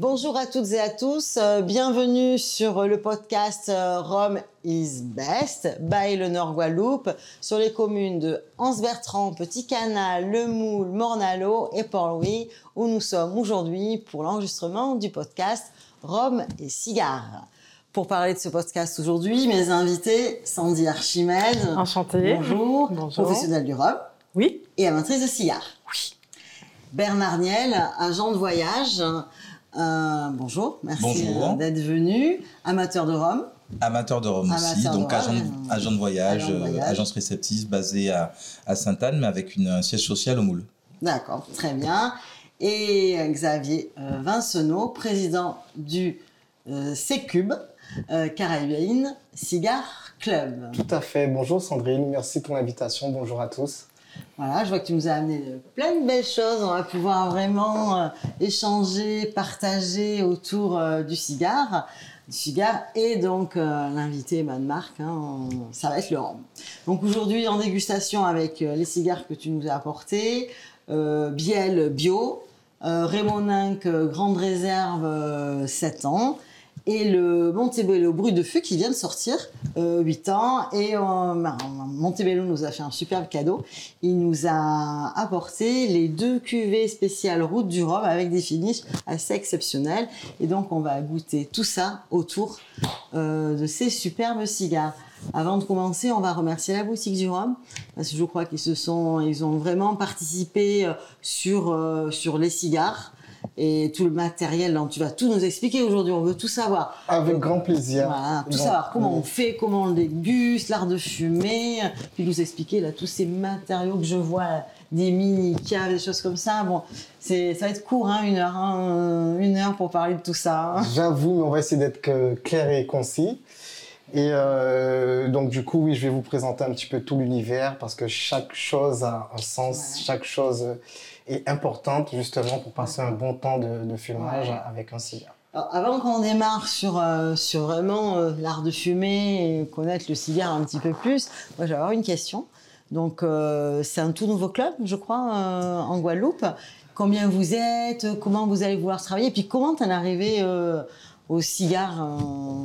Bonjour à toutes et à tous, euh, bienvenue sur le podcast euh, Rome is Best by le Nord Guadeloupe sur les communes de Anse-Bertrand, Petit Canal, Le Moule, Mornalo et Port-Louis où nous sommes aujourd'hui pour l'enregistrement du podcast Rome et Cigares. Pour parler de ce podcast aujourd'hui, mes invités, Sandy Archimède. Enchantée. Bonjour. Bonjour. Professionnelle du rhum. Oui. Et amatrice de cigares. Oui. Bernard Niel, agent de voyage. Euh, bonjour, merci Bonjour. euh, d'être venu. Amateur de rhum. Amateur de Rome Amateur aussi, de donc Rome, agent, euh, agent de voyage, agent de euh, voyage. agence réceptive basée à, à Sainte-Anne, mais avec une, un siège social au Moule. D'accord, très bien. Et euh, Xavier euh, Vincenot, président du euh, C-Cube, euh, Caribbean Cigar Club. Tout à fait. Bonjour Sandrine, merci pour l'invitation. Bonjour à tous. Voilà, je vois que tu nous as amené de plein de belles choses. On va pouvoir vraiment euh, échanger, partager autour euh, du cigare, du cigare et donc euh, l'invité bah, de Marc, hein, on- ça va être rhum. Donc aujourd'hui en dégustation avec les cigares que tu nous as apportés, Biel bio, Raymond euh, Grande Réserve euh, 7 ans et le Montebello Brut de Feu qui vient de sortir, euh, 8 ans. Et euh, bah, Montebello nous a fait un superbe cadeau. Il nous a apporté les deux cuvées spéciales Route du Rhum avec des finishes assez exceptionnels. Et donc, on va goûter tout ça autour euh, de ces superbes cigares. Avant de commencer, on va remercier la boutique du Rhum parce que je crois qu'ils se sont, ils ont vraiment participé euh, sur euh, sur les cigares et tout le matériel. Donc, tu vas tout nous expliquer aujourd'hui. On veut tout savoir. Avec grand plaisir. Voilà, tout savoir comment on fait, comment on le déguste, l'art de fumer, puis nous expliquer là tous ces matériaux que je vois, là, des mini caves, des choses comme ça. Bon, c'est ça va être court, hein, une heure, hein, une heure pour parler de tout ça. hein. J'avoue, mais on va essayer d'être que- clair et concis. Et euh, donc du coup, oui, je vais vous présenter un petit peu tout l'univers parce que chaque chose a un sens, Ouais. chaque chose est importante justement pour passer un bon temps de, de fumage Ouais. avec un cigare. Alors, avant qu'on démarre sur, euh, sur vraiment euh, l'art de fumer et connaître le cigare un petit peu plus, moi j'ai avoir une question. Donc euh, c'est un tout nouveau club, je crois, en Guadeloupe. Combien vous êtes Comment vous allez vouloir travailler Et puis comment t'en es arrivé au cigare,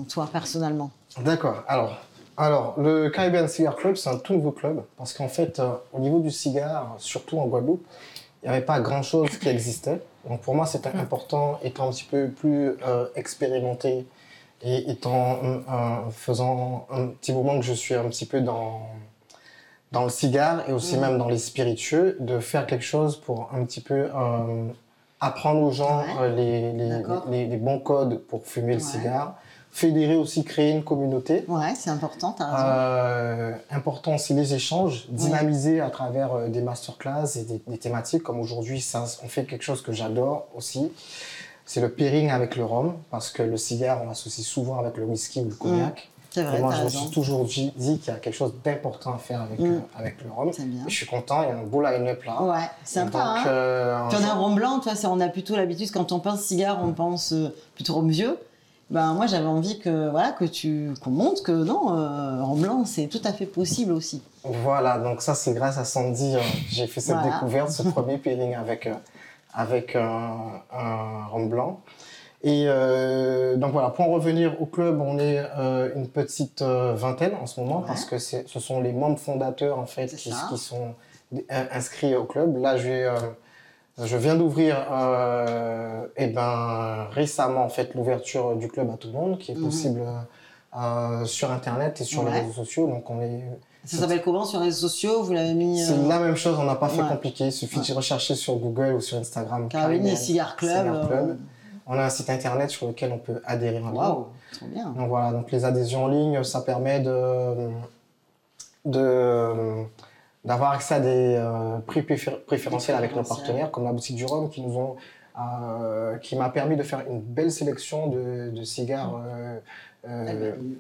toi personnellement? D'accord. Alors, alors, le Caribbean Cigar Club, c'est un tout nouveau club parce qu'en fait, euh, au niveau du cigare, surtout en Guadeloupe, il n'y avait pas grand-chose qui existait. Donc pour moi, c'était important, étant un petit peu plus euh, expérimenté et étant euh, faisant un petit moment que je suis un petit peu dans dans le cigare et aussi Mhm. même dans les spiritueux, de faire quelque chose pour un petit peu euh, apprendre aux gens Ouais. les, les, les, les bons codes pour fumer le cigare. Fédérer aussi, créer une communauté. Ouais, c'est important, t'as raison. Euh, important aussi les échanges, dynamiser à travers euh, des masterclass et des, des thématiques comme aujourd'hui, on fait quelque chose que j'adore aussi. C'est le pairing avec le rhum, parce que le cigare, on l'associe souvent avec le whisky ou le cognac. c'est vrai, et moi, je me suis toujours dit, dit qu'il y a quelque chose d'important à faire avec, Mm. euh, avec le rhum. C'est bien. Et je suis content, il y a un beau line-up là. Ouais, sympa. donc, hein euh, Puis on a un rhum blanc, toi, c'est- on a plutôt l'habitude, quand on pense cigare, on pense euh, plutôt rhum vieux. Ben, moi, j'avais envie que, voilà, que tu, qu'on montre que non, euh, rhum blanc, c'est tout à fait possible aussi. Voilà, donc ça c'est grâce à Sandy, euh, j'ai fait cette Voilà. découverte, ce premier pairing avec, euh, avec un, un rhum blanc. Et euh, donc voilà, pour en revenir au club, on est euh, une petite euh, vingtaine en ce moment Ouais. parce que ce sont les membres fondateurs en fait qui, sont euh, inscrits au club. Là, euh, je viens d'ouvrir euh, eh ben, récemment en fait l'ouverture du club à tout le monde qui est Mhm. possible euh, sur internet et sur Ouais. les réseaux sociaux. Donc on est Ça s'appelle comment? Sur les réseaux sociaux Vous l'avez mis c'est euh, la même chose, on n'a pas fait ouais. compliqué. Il suffit de rechercher sur Google ou sur Instagram. Carabine et Cigar Club. On a un site internet sur lequel on peut adhérer. Waouh, trop bien. Donc voilà, donc les adhésions en ligne, ça permet de de d'avoir accès à des euh, prix préfé- préférentiels avec nos partenaires, comme la boutique du Rhum, qui nous ont euh, qui m'a permis de faire une belle sélection de, de cigares. euh, Ah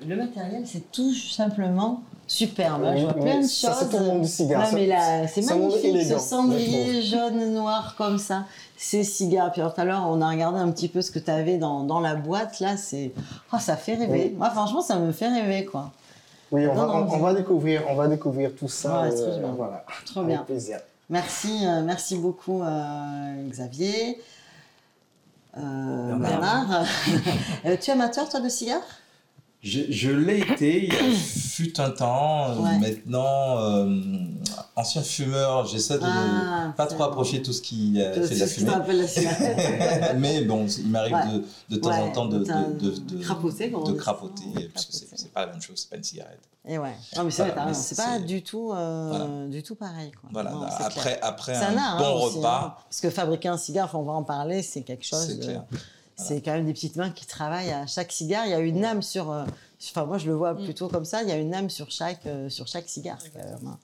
Le matériel, c'est tout simplement superbe. hein. Je vois plein de ça, choses. c'est tout le monde du cigare. Non, mais c'est magnifique, ce élégant, je jaune, noir comme ça. Ces cigares. Puis alors, tout à l'heure, on a regardé un petit peu ce que tu avais dans, dans la boîte. Là, c'est. Oh, ça fait rêver. Oui. Moi, franchement, ça me fait rêver, quoi. Oui, on Non, va, non, on, on va découvrir, on va découvrir tout ça. Ouais, c'est trop bien. voilà. Trop Avec bien. plaisir. Merci, euh, merci beaucoup, euh, Xavier. euh, Bernard. Bernard. Tu es amateur, toi, de cigares? Je, je l'ai été, il y a fut un temps. euh, Ouais. Maintenant, euh, ancien fumeur, j'essaie de Ah, ne pas trop approcher tout ce qui euh, fait de la fumée. Mais bon, il m'arrive Ouais. de, de temps Ouais, en temps de, de de, de, crapoter, de crapoter, parce que c'est pas la même chose, c'est pas une cigarette. Et ouais. Non, mais c'est Voilà, pas du tout, euh, Voilà. du tout pareil. Quoi. Voilà, Non, clair. après, après un, un art, bon hein, aussi, repas, hein. Parce que fabriquer un cigare, on va en parler, c'est quelque chose. C'est quand même des petites mains qui travaillent à chaque cigare. Il y a une âme sur. euh, Enfin, moi, je le vois Mm. plutôt comme ça. Il y a une âme sur chaque, euh, sur chaque cigare. quand même, hein.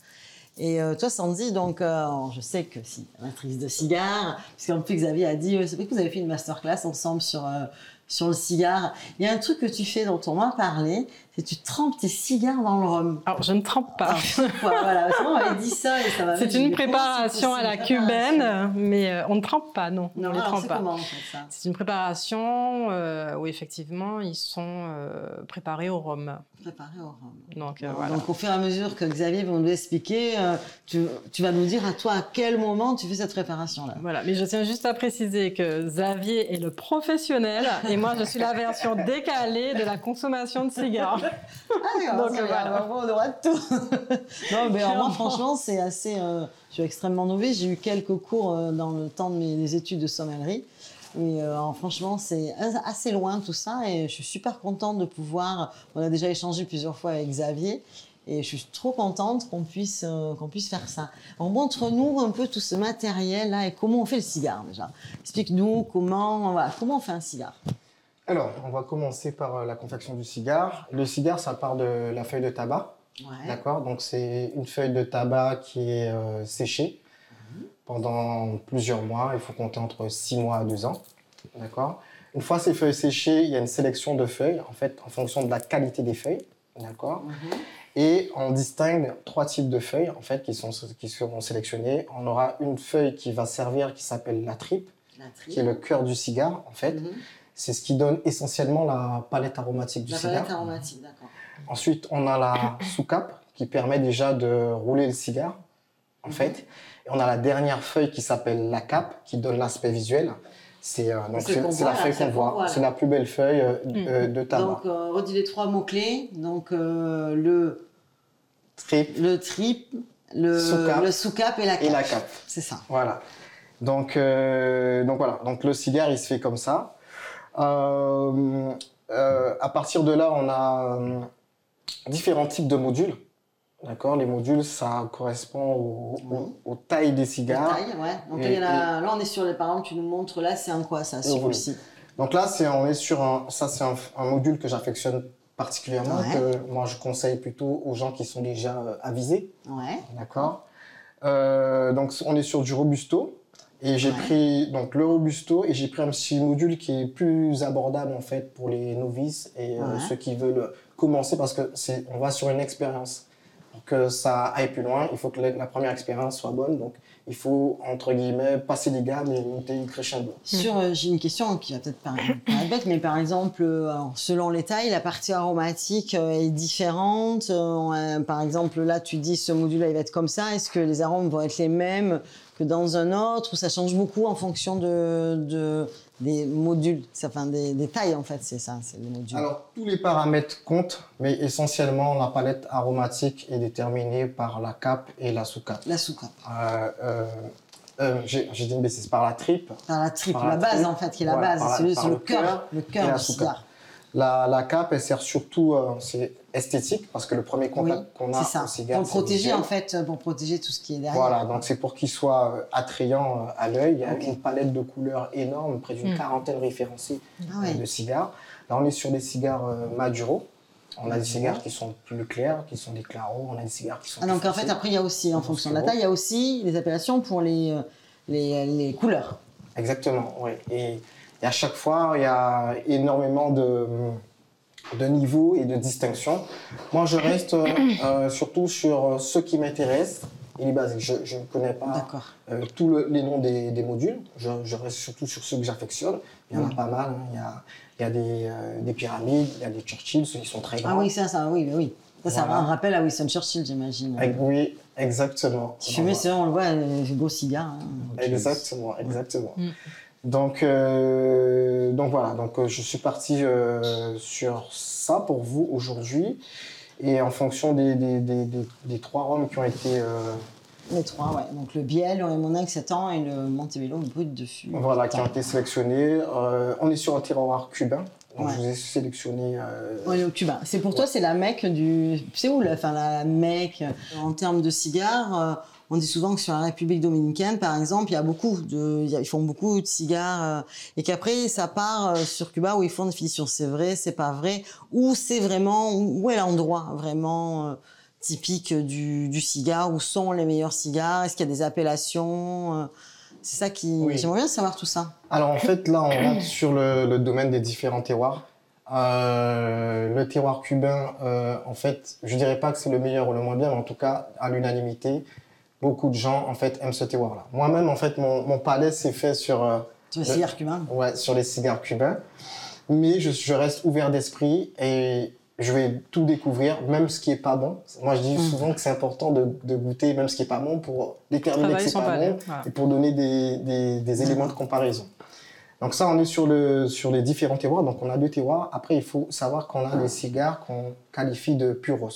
Et euh, toi, Sandy, donc, euh, je sais que si, amatrice de cigares, parce qu'en plus, Xavier a dit, c'est vrai que vous avez fait une masterclass ensemble sur, euh, sur le cigare. Il y a un truc que tu fais dont on m'a parlé, c'est que tu trempes tes cigares dans le rhum. Alors, je ne trempe pas. Alors, pourquoi Voilà, on m'avait dit ça et ça m'a C'est une préparation à la préparation cubaine, mais euh, on ne trempe pas, non. Non, on ne les alors, trempe pas. C'est une préparation euh, où effectivement ils sont euh, préparés au rhum. Préparé au rhum. Donc euh, Donc, voilà. au fur et à mesure que Xavier va nous expliquer, tu, tu vas nous dire à toi à quel moment tu fais cette préparation-là. Voilà, mais je tiens juste à préciser que Xavier est le professionnel et moi je suis la version décalée de la consommation de cigares. Ah, Donc, ça, voilà. on droit de tout. non, mais alors, moi, franchement, c'est assez. euh, je suis extrêmement novice. J'ai eu quelques cours euh, dans le temps de mes des études de sommellerie. Et euh, franchement, c'est as- assez loin tout ça. Et je suis super contente de pouvoir. On a déjà échangé plusieurs fois avec Xavier. Et je suis trop contente qu'on puisse, euh, qu'on puisse faire ça. On montre-nous un peu tout ce matériel-là et comment on fait le cigare déjà. Explique-nous comment, voilà, comment on fait un cigare. Alors, on va commencer par euh, la confection du cigare. Le cigare, ça part de la feuille de tabac. Ouais. D'accord? Donc, c'est une feuille de tabac qui est euh, séchée pendant plusieurs mois. Il faut compter entre 6 mois à 2 ans. D'accord? Une fois ces feuilles séchées, il y a une sélection de feuilles, en fait, en fonction de la qualité des feuilles. D'accord? Mhm. Et on distingue trois types de feuilles, en fait, qui, sont, qui seront sélectionnées. On aura une feuille qui va servir, qui s'appelle la tripe, La qui est le cœur du cigare, en fait. Mhm. C'est ce qui donne essentiellement la palette aromatique du La cigare. palette aromatique, d'accord. Ensuite, on a la sous-cape qui permet déjà de rouler le cigare, en fait. Et on a la dernière feuille qui s'appelle la cape, qui donne l'aspect visuel. C'est euh, la feuille qu'on voit. C'est la plus belle feuille euh, euh, de tabac. Donc, euh, redis les trois mots-clés. Donc, euh, le, Trip le trip, le Sous-cap. le sous-cap et la cape. et la cape. C'est ça. Voilà. Donc, euh, donc voilà. Donc le cigare, il se fait comme ça. Euh, euh, à partir de là, on a euh, différents types de modules. D'accord Les modules, ça correspond au- au- aux tailles des cigares. taille, ouais. Donc, Et- a- là, on est sur les par exemple, tu nous montres là, c'est un quoi ça, Donc là, c'est, on est sur un, ça, c'est un, un module que j'affectionne particulièrement, Ouais. que moi je conseille plutôt aux gens qui sont déjà euh, avisés. Ouais. D'accord. Euh, donc on est sur du robusto. Et j'ai Ouais. pris donc le robusto et j'ai pris un petit module qui est plus abordable en fait pour les novices et euh, ceux qui veulent commencer parce que c'est on va sur une expérience. Pour que ça aille plus loin, il faut que la, première expérience soit bonne. Donc il faut entre guillemets passer les gammes et monter crescendo. Sur, euh, j'ai une question qui va peut-être paraître bête, mais par exemple, euh, alors, selon les tailles, la partie aromatique euh, est différente. Euh, euh, par exemple, là, tu dis ce module-là, il va être comme ça. Est-ce que les arômes vont être les mêmes que dans un autre ça change beaucoup en fonction de, de- des modules, enfin des, des tailles en fait, c'est ça, c'est les modules. Alors, tous les paramètres comptent, mais essentiellement, la palette aromatique est déterminée par la cape et la sous-cape. la soucoupe, Euh, euh, euh, J'ai dit une bêtise, par la tripe. par la triple, Par la, la base en fait, qui est la Voilà, base, c'est le, cœur, le cœur du cigare. La, la cape, elle sert surtout, euh, c'est esthétique, parce que le premier Oui, contact qu'on a c'est ça. au cigare, Pour protéger en fait, pour protéger tout ce qui est derrière. Voilà, donc c'est pour qu'il soit euh, attrayant euh, à l'œil. Il y a une palette de couleurs énorme, près d'une Mm. quarantaine référencée Ah euh, ouais. de cigares. Là, on est sur des cigares euh, Maduro. On a des cigares qui sont plus clairs, qui sont des claros. On a des cigares qui sont Ah, donc en fait, après, il y a aussi, en fonction de la taille, il y a aussi les appellations pour les, euh, les, les couleurs. Exactement, oui. Et, et à chaque fois, il y a énormément de, de niveaux et de distinctions. Moi, je reste euh, euh, surtout sur euh, ce qui m'intéresse et les basiques. Je ne connais pas euh, tous le- les noms des, des modules. Je, je reste surtout sur ceux que j'affectionne. Il y en a Mm. pas mal. hein. Il y a, il y a des, euh, des pyramides, il y a des Churchill, ceux qui sont très grands. Ah oui, ça, ça, oui, oui. Ça, ça Voilà. me rappelle à Winston Churchill, j'imagine. Oui, exactement. Fumait, c'est on le voit, euh, beau cigare. hein. Exactement, exactement. Mm. Donc, euh, donc voilà, donc euh, je suis parti euh, sur ça pour vous aujourd'hui. Et en fonction des, des, des, des, des trois rhums qui ont été Les trois, ouais. Donc le biel, le Raimonac 7 ans et le Montebello brut de fût. voilà, qui ont été sélectionnés, on est sur un terroir cubain. Donc Ouais. je vous ai sélectionné. euh, On est au Cubain. C'est pour toi, c'est la mecque du. C'est où la, enfin, la mecque En termes de cigares, on dit souvent que sur la République dominicaine, par exemple, il y a beaucoup de. ils font beaucoup de cigares euh, et qu'après, ça part euh, sur Cuba où ils font des finitions. C'est vrai, c'est pas vrai. Ou c'est vraiment. Où est l'endroit vraiment euh, typique du, du cigare Où sont les meilleurs cigares? Est-ce qu'il y a des appellations C'est ça qui. Oui. J'aimerais bien savoir tout ça. Alors en fait, là, on rentre sur le, le domaine des différents terroirs. Euh, le terroir cubain, euh, en fait, je dirais pas que c'est le meilleur ou le moins bien, mais en tout cas, à l'unanimité, beaucoup de gens en fait aiment ce terroir-là. Moi-même, en fait, mon, mon palais s'est fait sur, euh, Le- cigares cubains? Ouais, sur les cigares cubains, mais je, je reste ouvert d'esprit et je vais tout découvrir, même ce qui est pas bon. Moi, je dis Mm. souvent que c'est important de, de goûter même ce qui est pas bon pour déterminer que c'est pas palais. bon Voilà. et pour donner des, des, des éléments de comparaison. Donc ça, on est sur, le, sur les différents terroirs. Donc on a deux terroirs. Après, il faut savoir qu'on a des cigares qu'on qualifie de puros.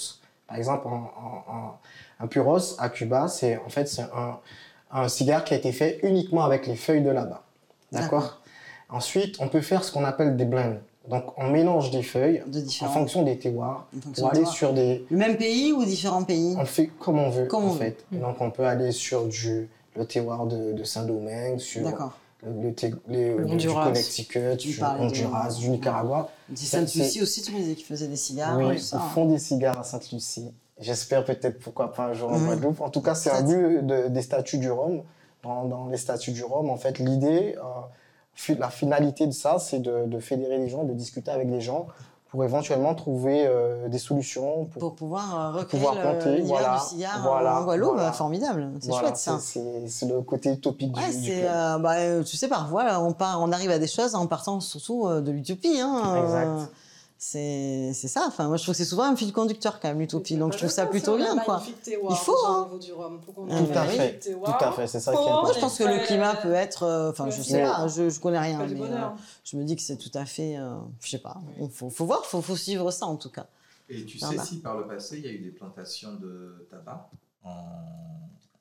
Par exemple, en, en- en- un puros à Cuba, c'est en fait c'est un, un cigare qui a été fait uniquement avec les feuilles de là-bas. D'accord. Ensuite, on peut faire ce qu'on appelle des blends. Donc on mélange des feuilles de en fonction des terroirs fonction de aller sur des... Le même pays ou différents pays On fait comme on veut, Comme en on veut. fait. Donc on peut aller sur du, le terroir de, de Saint-Domingue, sur le, thé- les- Le du Honduras. Connecticut, du Honduras, du Nicaragua. Sainte-Lucie aussi, tu me disais qu'ils faisaient des cigares. oui, ils font des cigares à Sainte-Lucie. J'espère peut-être pourquoi pas un jour en Mhm. Guadeloupe. En tout cas, c'est un but de- des statuts du Rhum. Dans, dans les statuts du Rhum, en fait, l'idée, euh, la finalité de ça, c'est de, de fédérer les gens, de discuter avec les gens pour éventuellement trouver euh, des solutions. Pour, Pour pouvoir euh, recréer pouvoir le- compter, l'univers voilà, du cigare voilà, en Guadeloupe. voilà. Formidable, c'est chouette ça. c'est- le côté utopique Ouais, du, du bah, tu sais, parfois, on, part, on arrive à des choses en partant surtout de l'utopie. Hein, Exact. C'est c'est ça. Enfin, moi, je trouve que c'est souvent un fil conducteur quand même, l'utopie. Donc, je trouve ça plutôt bien, quoi. Il faut, hein. Du rhum, pour Tout à fait, terroir. tout à fait, c'est ça qui est important. Moi, je pense que le climat peut être. euh, Enfin, je sais pas, je, je connais rien. Mais, bonheur. euh, je me dis que c'est tout à fait. euh, je sais pas. Il faut, faut voir, faut, faut suivre ça en tout cas. Et tu sais si par le passé, il y a eu des plantations de tabac en,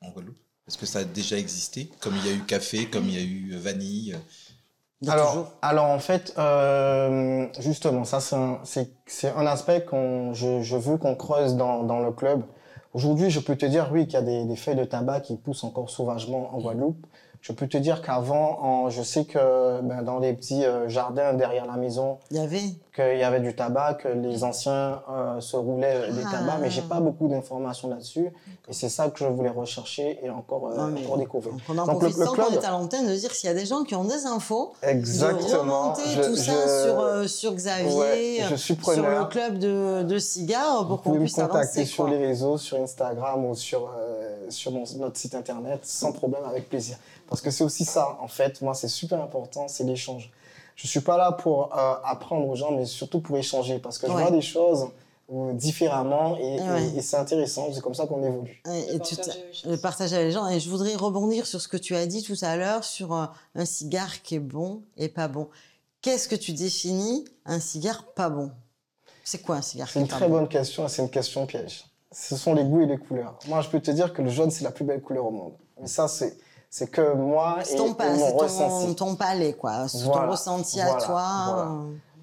en Guadeloupe? Est-ce que ça a déjà existé? Comme il y a eu café, comme il y a eu vanille alors, toujours. alors en fait, euh, justement, ça c'est un, c'est- c'est un aspect qu'on je, je veux qu'on creuse dans, dans le club. Aujourd'hui, je peux te dire oui qu'il y a des, des feuilles de tabac qui poussent encore sauvagement en Guadeloupe. Je peux te dire qu'avant, en- je sais que ben, dans les petits euh, jardins derrière la maison, Il y avait. qu'il y avait du tabac, que les anciens euh, se roulaient euh, des Ah. tabacs, mais j'ai pas beaucoup d'informations là-dessus. Et c'est ça que je voulais rechercher et encore, Non, mais- encore découvrir. Donc, on en Donc, le- profite le club- est à l'antenne de dire s'il y a des gens qui ont des infos, de Exactement. remonter Je- tout ça je- sur, sur Xavier, Ouais, je suis sur le club de, de cigares pour qu'on pouvez me puisse contacter avancer. sur les réseaux, sur Instagram ou sur, sur mon- notre site internet, sans problème, avec plaisir. Parce que c'est aussi ça, en fait, moi, c'est super important, c'est l'échange. Je suis pas là pour euh, apprendre aux gens, mais surtout pour échanger, parce que je vois des choses euh, différemment et, Ouais. et- et c'est intéressant, c'est comme ça qu'on évolue. Et, Le partage avec les gens. Et je voudrais rebondir sur ce que tu as dit tout à l'heure sur euh, un cigare qui est bon et pas bon. Qu'est-ce que tu définis un cigare pas bon? C'est quoi un cigare qui C'est est une très bon? bonne question et c'est une question piège. Ce sont les goûts et les couleurs. Moi, je peux te dire que le jaune, c'est la plus belle couleur au monde. Mais ça, c'est c'est que moi et, C'est ton, et mon ton, ton palais, quoi. C'est ton Voilà, ressenti à voilà, toi. voilà.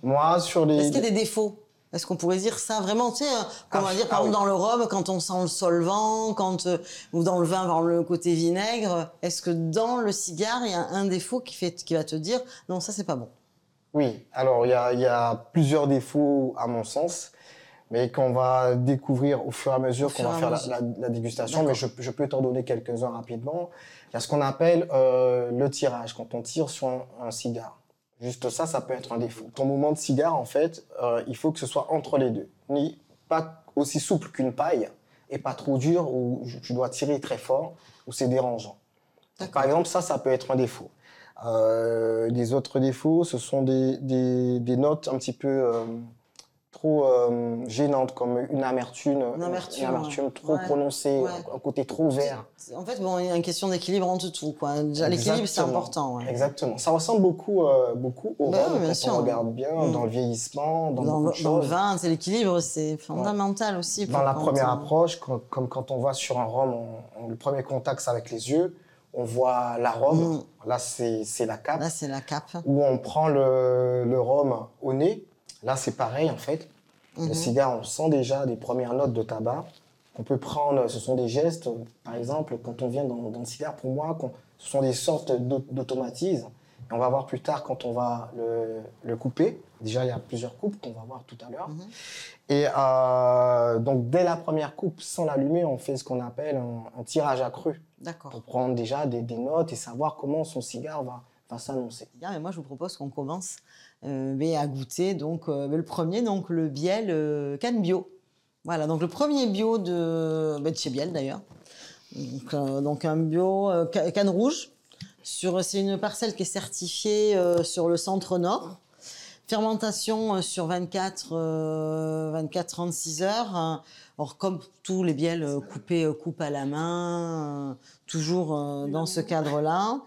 Moi, sur les... Est-ce qu'il y a des défauts? Est-ce qu'on pourrait dire ça vraiment, tu sais, comme on Ah, va dire par ah exemple oui. dans le rhum, quand on sent le solvant, quand euh, ou dans le vin, par le côté vinaigre, est-ce que dans le cigare, il y a un défaut qui fait, qui va te dire non, ça c'est pas bon? Oui, alors il y a, il y a plusieurs défauts à mon sens, mais qu'on va découvrir au fur et à mesure qu'on va faire la, mesure. la- la dégustation, mais je, je peux t'en donner quelques-uns rapidement. Il y a ce qu'on appelle euh, le tirage, quand on tire sur un, un cigare. Juste ça, ça peut être un défaut. Ton mouvement de cigare, en fait, euh, il faut que ce soit entre les deux. Ni pas aussi souple qu'une paille et pas trop dur où tu dois tirer très fort où c'est dérangeant. Par exemple, ça, ça peut être un défaut. Euh, des autres défauts, ce sont des, des, des notes un petit peu euh, trop euh, gênante, comme une amertume, Une amertume, une amertume ouais. trop Ouais. prononcée, Ouais. un côté trop vert. En fait, bon, il y a une question d'équilibre entre tout, quoi. L'équilibre, c'est important. Exactement. Ça ressemble beaucoup, euh, beaucoup au Bah rhum oui, bien quand sûr. on regarde bien, Mm. dans le vieillissement, dans, le- dans vin, c'est l'équilibre, c'est fondamental aussi. Dans la première on- approche, quand- comme quand on voit sur un rhum, on- on- le premier contact, c'est avec les yeux, on voit l'arôme, Mm. là c'est c'est la cape, Là, c'est la cape. où on prend le, le rhum au nez, là c'est pareil en fait. Le Mhm. cigare, on sent déjà des premières notes de tabac. On peut prendre, ce sont des gestes, par exemple, quand on vient dans, dans le cigare, pour moi, ce sont des sortes d'au- d'automatismes. Et on va voir plus tard quand on va le, le couper. Déjà, il y a plusieurs coupes qu'on va voir tout à l'heure. Mhm. Et euh, donc, dès la première coupe, sans l'allumer, on fait ce qu'on appelle un, un tirage accru D'accord. pour prendre déjà des, des notes et savoir comment son cigare va, s'annoncer. Mais moi, je vous propose qu'on commence euh, à goûter. Donc, euh, le premier, donc le Biel euh, Canne Bio. Voilà, donc le premier bio de, bah, chez Biel d'ailleurs. Donc, euh, un bio ca- canne rouge. C'est une parcelle qui est certifiée sur le centre nord. Fermentation sur 24, euh, 24-36 heures. Or, comme tous les biels coupés coupe à la main, toujours dans ce cadre-là.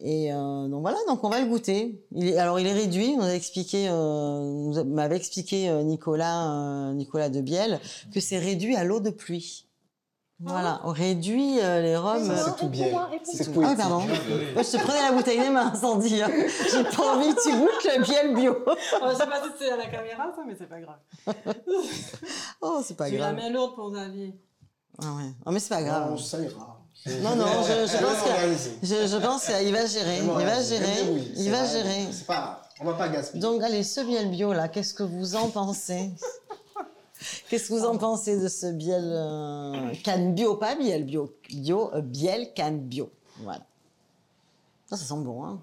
Et euh, donc voilà, donc on va le goûter. Il est, alors il est réduit, on a expliqué, euh, m'avait expliqué euh, Nicolas, euh, Nicolas de Biel, que c'est réduit à l'eau de pluie. Voilà, on réduit euh, les rhums. C'est tout bien. C'est Ah, poétique. pardon. Moi, je te prenais la bouteille des mains, Sandy. hein. J'ai pas envie que tu goûtes le Biel bio. Oh, je sais pas si c'est à la caméra, ça, mais c'est pas grave. Oh, c'est pas tu la grave. mets lourde pour Xavier. Ah ouais. Oh, mais c'est pas grave. Non, ça ira. Non, non, je, je pense que je, je pense qu'il va gérer. Il va gérer. Il va gérer. C'est pas, on va pas gaspiller. Donc, allez, ce biel bio, là, qu'est-ce que vous en pensez? Qu'est-ce que vous en pensez de ce biel euh, canne bio Pas biel bio, bio euh, biel canne bio? Voilà. Ça, ça sent bon, hein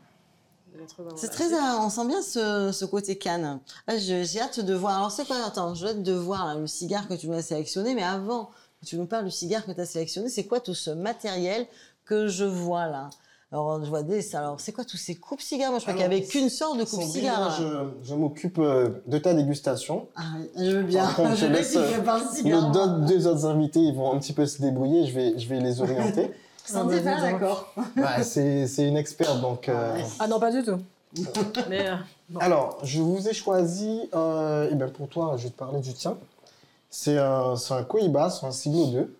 C'est très, euh, on sent bien ce, ce côté canne. Ah, J'ai hâte de voir. Alors c'est quoi Attends, je hâte de voir là, le cigare que tu nous as sélectionné. Mais avant tu nous parles du cigare que tu as sélectionné, c'est quoi tout ce matériel que je vois là? Alors je vois des. Alors c'est quoi tous ces coupes cigares? Moi je crois qu'il y Alors, avait qu'une sorte de coupe cigare. je, je m'occupe euh, de ta dégustation. Ah, oui, je veux bien. Par contre, je je laisse, euh. Nos deux, deux autres invités, ils vont un petit peu se débrouiller. Je vais, je vais les orienter. Sandy pas d'accord. Bah, c'est c'est une experte, donc. euh, Ah non, pas du tout. mais euh, bon. Alors, je vous ai choisi. Euh, et ben pour toi, je vais te parler du tien. C'est un, un Cohiba, c'est un Siglo 2.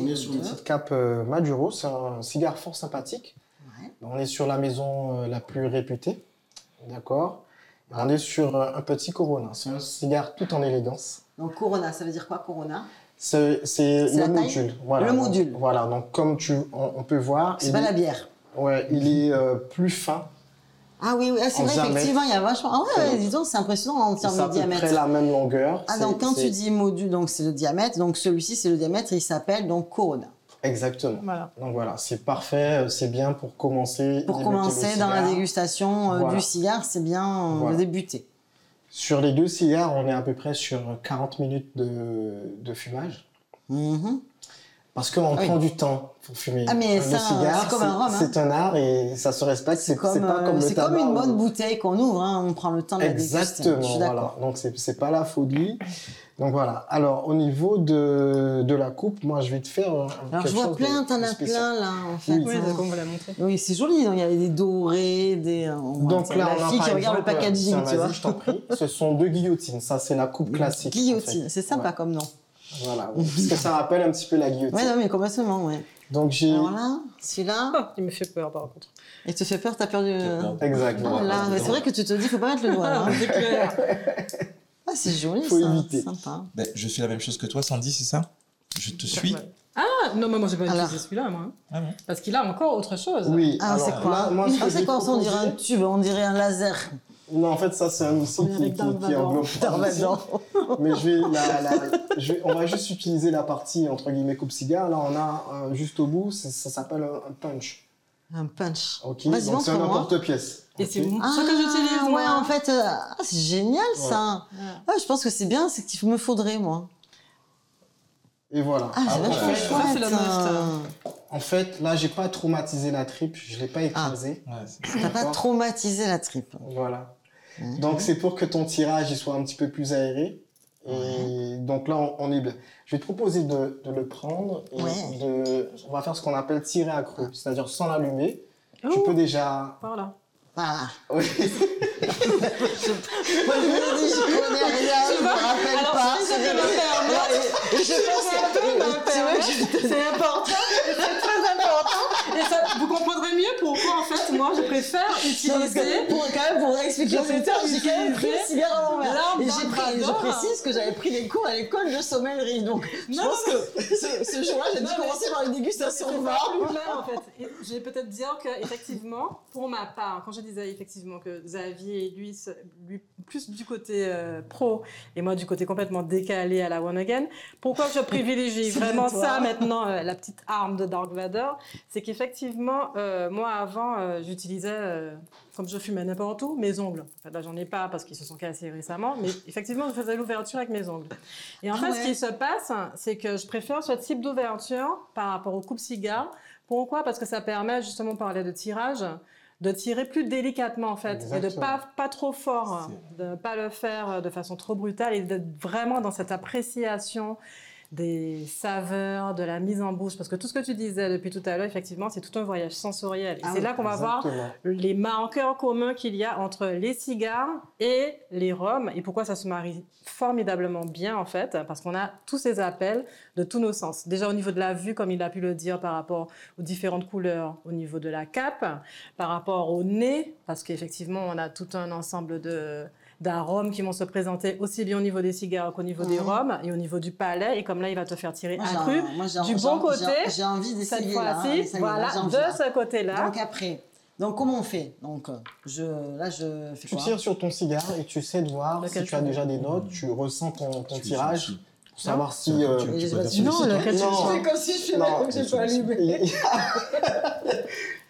On est sur une petite cape euh, Maduro. C'est un cigare fort sympathique. Ouais. On est sur la maison euh, la plus réputée. D'accord On est sur euh, un petit Corona. C'est un cigare tout en élégance. Donc Corona, ça veut dire quoi Corona? C'est le module. Voilà. Le Donc, module. voilà. Donc, comme tu, on, on peut voir, C'est pas la bière. ouais, il est plus fin. Ah oui, oui ah, c'est vrai, diamètre. effectivement, il y a vachement. Ah ouais, ouais, dis donc, c'est impressionnant en C'est termes à de peu diamètre. près la même longueur. Ah C'est- donc quand c'est- tu dis module, donc c'est le diamètre, donc celui-ci c'est le diamètre, il s'appelle donc Corona. Exactement. Voilà. Donc voilà, c'est parfait, euh, c'est bien pour commencer. Pour commencer dans la dégustation euh, Voilà. du cigare, c'est bien euh, Voilà. de débuter. Sur les deux cigares, on est à peu près sur 40 minutes de, de fumage. Mhm. Parce qu'on Ah oui. prend du temps pour fumer. Ah, mais le ça, cigare, c'est comme un rhum, hein. C'est un art et ça se respecte. C'est comme, pas euh, comme le c'est comme tabac. une bonne bouteille qu'on ouvre, hein, on prend le temps de la déguster. Exactement, voilà. Donc c'est pas la folie. Donc voilà. Alors au niveau de, de la coupe, moi je vais te faire. un- Alors quelque je vois chose plein, t'en as plein là en fait. Oui. Oui, hein. c'est comme vous l'a montré. Oui, c'est joli, donc il y a des dorés, des. euh, Donc là, la on a fille qui regarde le packaging, tu vois. vas-y, je t'en prie. Ce sont deux guillotines. Ça, c'est la coupe classique. Guillotine, c'est sympa comme nom. Voilà, oui, parce que ça rappelle un petit peu la guillotine. Ouais, non, mais complètement, ouais. Donc j'ai. Alors là, celui-là, Oh, il me fait peur par contre. il te fait peur, t'as peur du. Exactement. Ah là, c'est vrai que tu te dis, faut pas mettre le doigt là. hein. c'est clair. Ah, c'est joli Faut ça, éviter. sympa. Ben, je fais la même chose que toi, Sandy, c'est ça? Je te suis? Ah non, mais moi j'ai pas Alors. utilisé celui-là, moi. hein. Ah bon? Parce qu'il a encore autre chose. Oui. Ah, alors, c'est quoi là, moi, Ah, je c'est quoi ça On dirait un tube, on dirait un laser. Non, en fait, ça, c'est un outil qui, qui, qui englobe. Mais je vais, la- la- je vais- on va juste utiliser la partie entre guillemets coupe cigare. Là, on a juste au bout, ça s'appelle un, un punch. Un punch. Ok. Vas-y, Donc c'est un emporte-pièce. Et c'est bon. Ah, ça que j'utilise, moi. ouais, en fait, euh, ah, c'est génial ça. Ouais. Ah, je pense que c'est bien, c'est qu'il me faudrait moi. Et voilà. Ah, c'est Ah, ouais. Ça, euh. En fait, là, j'ai pas traumatisé la tripe, je l'ai pas écrasée. Ouais, c'est- T'as pas traumatisé la tripe. Voilà. Mhm. Donc, c'est pour que ton tirage il soit un petit peu plus aéré. Et donc là, on, on est bien. Je vais te proposer de, de le prendre et Ouais. de, on va faire ce qu'on appelle tirer à creux, c'est-à-dire sans l'allumer. Tu peux déjà. Voilà. Voilà. Oui. Moi, je me dis, je connais rien, je me rappelle Alors, pas. si je me Et je pense que je C'est important. Et ça, vous comprendrez mieux pourquoi, en fait, moi, je préfère utiliser. pour, quand même, pour expliquer aux auditeurs, j'ai quand même pris le cigare à l'envers. Et j'ai pris, je précise que j'avais pris des cours à l'école de sommellerie. Donc, je Non, pense que ce, ce jour-là, j'ai dû commencer par une dégustation de vin. en fait. Je vais peut-être dire que effectivement, pour ma part, quand je disais effectivement que Xavier, lui, lui plus du côté euh, pro et moi du côté complètement décalé à la One Again, pourquoi je privilégie vraiment ça maintenant, euh, la petite arme de Dark Vador, c'est qu'effectivement, euh, moi avant, euh, j'utilisais, euh, comme je fumais n'importe où, mes ongles. En fait, là, j'en ai pas parce qu'ils se sont cassés récemment, mais effectivement, je faisais l'ouverture avec mes ongles. Et en Ah fait, ouais. ce qui se passe, c'est que je préfère ce type d'ouverture par rapport au coupe-cigare. Pourquoi? Parce que ça permet, justement, on parlait de tirage, de tirer plus délicatement, en fait, et de pas, pas trop fort, de ne pas le faire de façon trop brutale, et d'être vraiment dans cette appréciation des saveurs, de la mise en bouche. Parce que tout ce que tu disais depuis tout à l'heure, effectivement, c'est tout un voyage sensoriel. Et Ah c'est là qu'on va voir les marqueurs communs qu'il y a entre les cigares et les rhums et pourquoi ça se marie formidablement bien en fait parce qu'on a tous ces appels de tous nos sens. Déjà au niveau de la vue comme il a pu le dire par rapport aux différentes couleurs, au niveau de la cape, par rapport au nez parce qu'effectivement on a tout un ensemble de d'arômes qui vont se présenter aussi bien au niveau des cigares qu'au niveau des rhums et au niveau du palais. Et comme là il va te faire tirer Moi, un cru moi, du bon côté, J'ai envie cette d'essayer là. hein, fois-ci. voilà de ce côté-là. Donc après, donc comment on fait? Donc euh, je, là je fais Tu quoi? tires sur ton cigare et tu sais de voir De si tu as déjà des notes, tu ressens ton, ton Tu- tirage pour savoir si. tu- euh, tu- peux dire Non, tu Non. C'est comme si je j'ai pas allumé.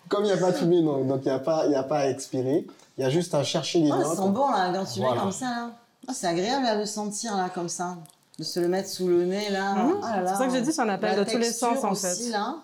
Comme il n'y a pas de fumée, donc donc il n'y a, pas- y a pas à expirer. Il y a juste à chercher les Oh, ça notes. sent bon là, quand tu mets Voilà. comme ça là. Ah, c'est agréable là, de sentir là comme ça. De se le mettre sous le nez là. Mhm. Ah là là. C'est ça que j'ai dit, c'est un appel La de tous les sens, en aussi, fait. là.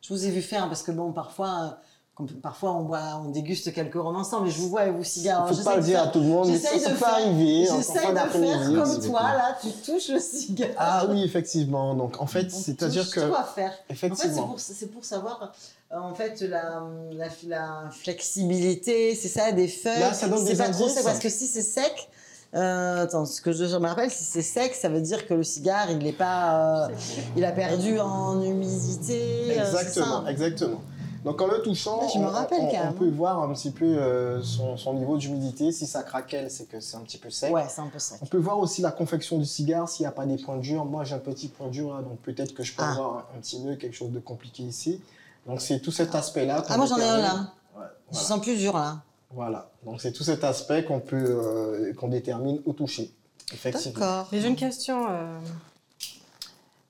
Je vous ai vu faire parce que bon, parfois, euh, comme- parfois on boit, on déguste quelques rhums ensemble et je vous vois avec vos cigares. Il ne faut pas le dire à tout le monde, mais ça, de ça peut faire- arriver. J'essaye pas de faire comme toi là, tu touches le cigare. Ah oui, effectivement. Donc en fait, c'est-à-dire que. Tu faire. En fait, c'est Effectivement. pour, pour savoir en fait la, la, la flexibilité, c'est ça, des feuilles. Là, ça donne c'est des pas trop sec parce que si c'est sec, euh, attends, ce que je me rappelle, si c'est sec, ça veut dire que le cigare, il n'est pas, euh, il a perdu en humidité. euh, Exactement, ça. exactement. Donc en le touchant, Ouais, je me on- rappelle on même. peut voir un petit peu son, son niveau d'humidité. Si ça craquelle, c'est que c'est un petit peu sec. Ouais, c'est un peu sec. On peut voir aussi la confection du cigare, s'il n'y a pas des points durs. Moi, j'ai un petit point dur là, donc peut-être que je peux Ah. avoir un, un petit nœud, quelque chose de compliqué ici. Donc c'est tout cet aspect-là. Ah, moi j'en ai un là. Ouais, Je voilà. sens plus dur là. Voilà. Donc c'est tout cet aspect qu'on peut, euh, qu'on détermine au toucher. Effectivement. D'accord. Mais j'ai une question, euh,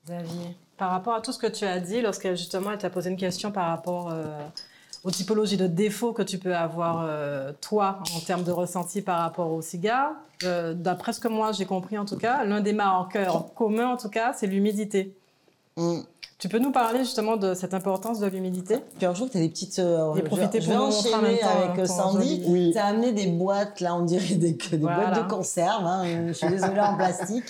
Xavier. Par rapport à tout ce que tu as dit, lorsque justement elle t'a posé une question par rapport euh, aux typologies de défauts que tu peux avoir, euh, toi, en termes de ressenti par rapport au cigare, euh, d'après ce que moi j'ai compris en tout cas, l'un des marqueurs communs en tout cas, c'est l'humidité. Mm. Tu peux nous parler justement de cette importance de l'humidité? Puis un jour, tu as des petites. euh, Et profiter je pour nous montrer en même enchaîner temps, avec hein, euh, ton Sandy. Oui. Tu as amené des boîtes, là, on dirait des, des Voilà. boîtes de conserve. hein, je suis désolée en plastique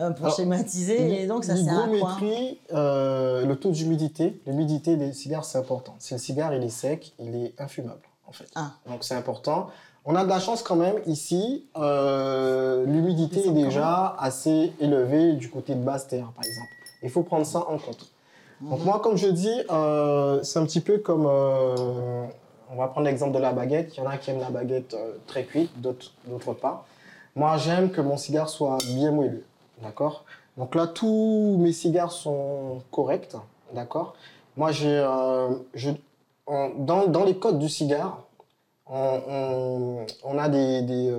euh, pour Alors, schématiser. Et donc, ça sert à quoi euh, le taux d'humidité, l'humidité des cigares, c'est important. Si le cigare il est sec, il est infumable en fait. Ah. Donc c'est important. On a de la chance quand même ici. euh, L'humidité est déjà assez élevée du côté de Basse-Terre par exemple. Il faut prendre ça en compte. Donc moi, comme je dis, euh, c'est un petit peu comme, euh, on va prendre l'exemple de la baguette. Il y en a qui aiment la baguette euh, très cuite, d'autres pas. Moi, j'aime que mon cigare soit bien moelleux, d'accord? Donc là, tous mes cigares sont corrects, d'accord? Moi, j'ai, dans, dans les codes du cigare, on, on- a des, des,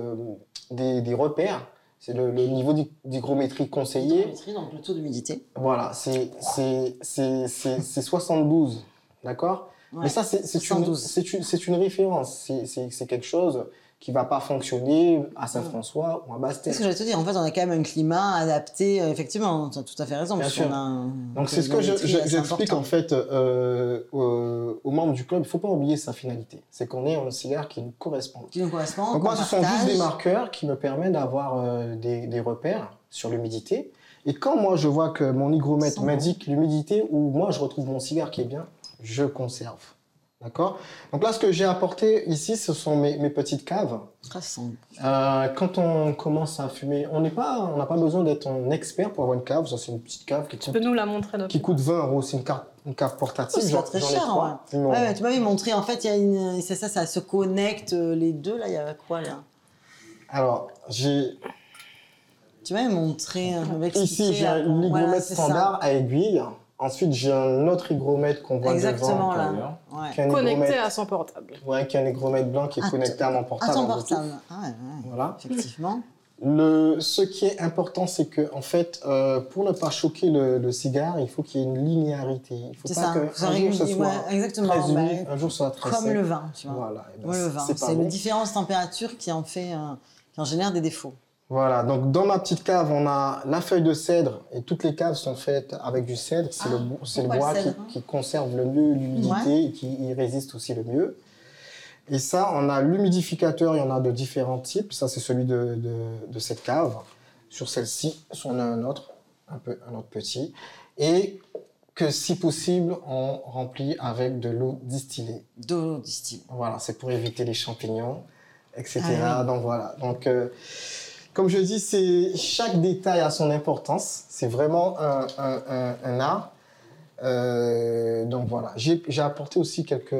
des- des repères. C'est le, le niveau d'hy- d'hygrométrie conseillé. Hygrométrie, donc le taux d'humidité. Voilà, c'est c'est- c'est- c'est- c'est 72, d'accord? Ouais. Mais ça, c'est une, 72. c'est une, référence, c'est quelque chose, qui va pas fonctionner à Saint-François ou à C'est Bastel. ce que j'allais te dire. En fait, on a quand même un climat adapté. euh, effectivement, tu as tout à fait raison. Bien sûr. qu'on a un- Donc c'est ce que je- j'explique en fait euh, aux, aux membres du club. Il faut pas oublier sa finalité. C'est qu'on est un cigare qui nous correspond. Qui nous correspond. Donc moi, ce sont juste des marqueurs qui me permettent d'avoir euh, des, des repères sur l'humidité. Et quand moi, je vois que mon hygromètre m'indique l'humidité ou moi, je retrouve mon cigare qui est bien, je conserve. D'accord? Donc là, ce que j'ai apporté ici, ce sont mes, mes petites caves. Très. Euh, quand on commence à fumer, on n'est pas, on n'a pas besoin d'être un expert pour avoir une cave. Ça, c'est une petite cave qui Tu coûte, peux nous la montrer, qui coûte 20 euros. C'est une, cave portative. Oh, c'est très cher. Non. Ouais, ouais, tu m'avais montré. En fait, y a une. C'est ça, ça se connecte euh, les deux. Là, il y a quoi là? Alors, j'ai Tu m'avais montré. euh, Ici, j'ai là. un Voilà, hygromètre c'est ça. standard à aiguille. Ensuite, j'ai un autre hygromètre qu'on voit Exactement devant. là. Ouais. Qui est un Connecté à son portable. ouais, qui est un hygromètre blanc qui est Ah, connecté à mon À portable. en Bluetooth. portable. Ah ouais, ouais. Voilà. Effectivement. Le, ce qui est important, c'est que, en fait, euh, pour ne pas choquer le, le cigare, il faut qu'il y ait une linéarité. Il faut C'est pas ça. que Faut un jour ce soit ouais, exactement. très bah, un jour ce soit très comme sec. le vin, tu vois. Voilà. Et ben, Ouais, le c'est- bon. les différences de température qui en fait, euh, qui en génèrent des défauts. Voilà, donc dans ma petite cave, on a la feuille de cèdre et toutes les caves sont faites avec du cèdre. C'est Ah, le, pourquoi bois le qui, conserve le mieux l'humidité et qui y résiste aussi le mieux. Et ça, on a l'humidificateur, il y en a de différents types. Ça, c'est celui de, de, de cette cave. Sur celle-ci, on a un autre, un, peu, un autre petit. Et que si possible, on remplit avec de l'eau distillée. D'eau distillée. Voilà, c'est pour éviter les champignons, etc. Ah Donc voilà. Donc, euh, comme je dis, c'est chaque détail a son importance. C'est vraiment un, un, un, un art. Euh, donc voilà. J'ai apporté aussi quelques.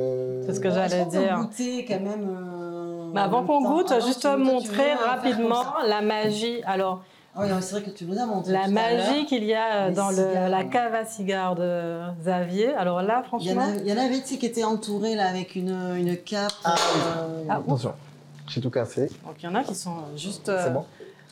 C'est ce que j'allais dire. goûter quand même. euh, Mais avant qu'on goûte, juste montrer rapidement la magie. Alors, Ah c'est vrai que tu nous as montré. la magie qu'il y a Les dans le- la cave à cigares de Xavier. Alors là, franchement, il y en avait qui étaient entourés là, avec une, une cape. Ah, euh, Ah, Attention, j'ai tout cassé. donc il y en a qui sont juste. euh, C'est bon.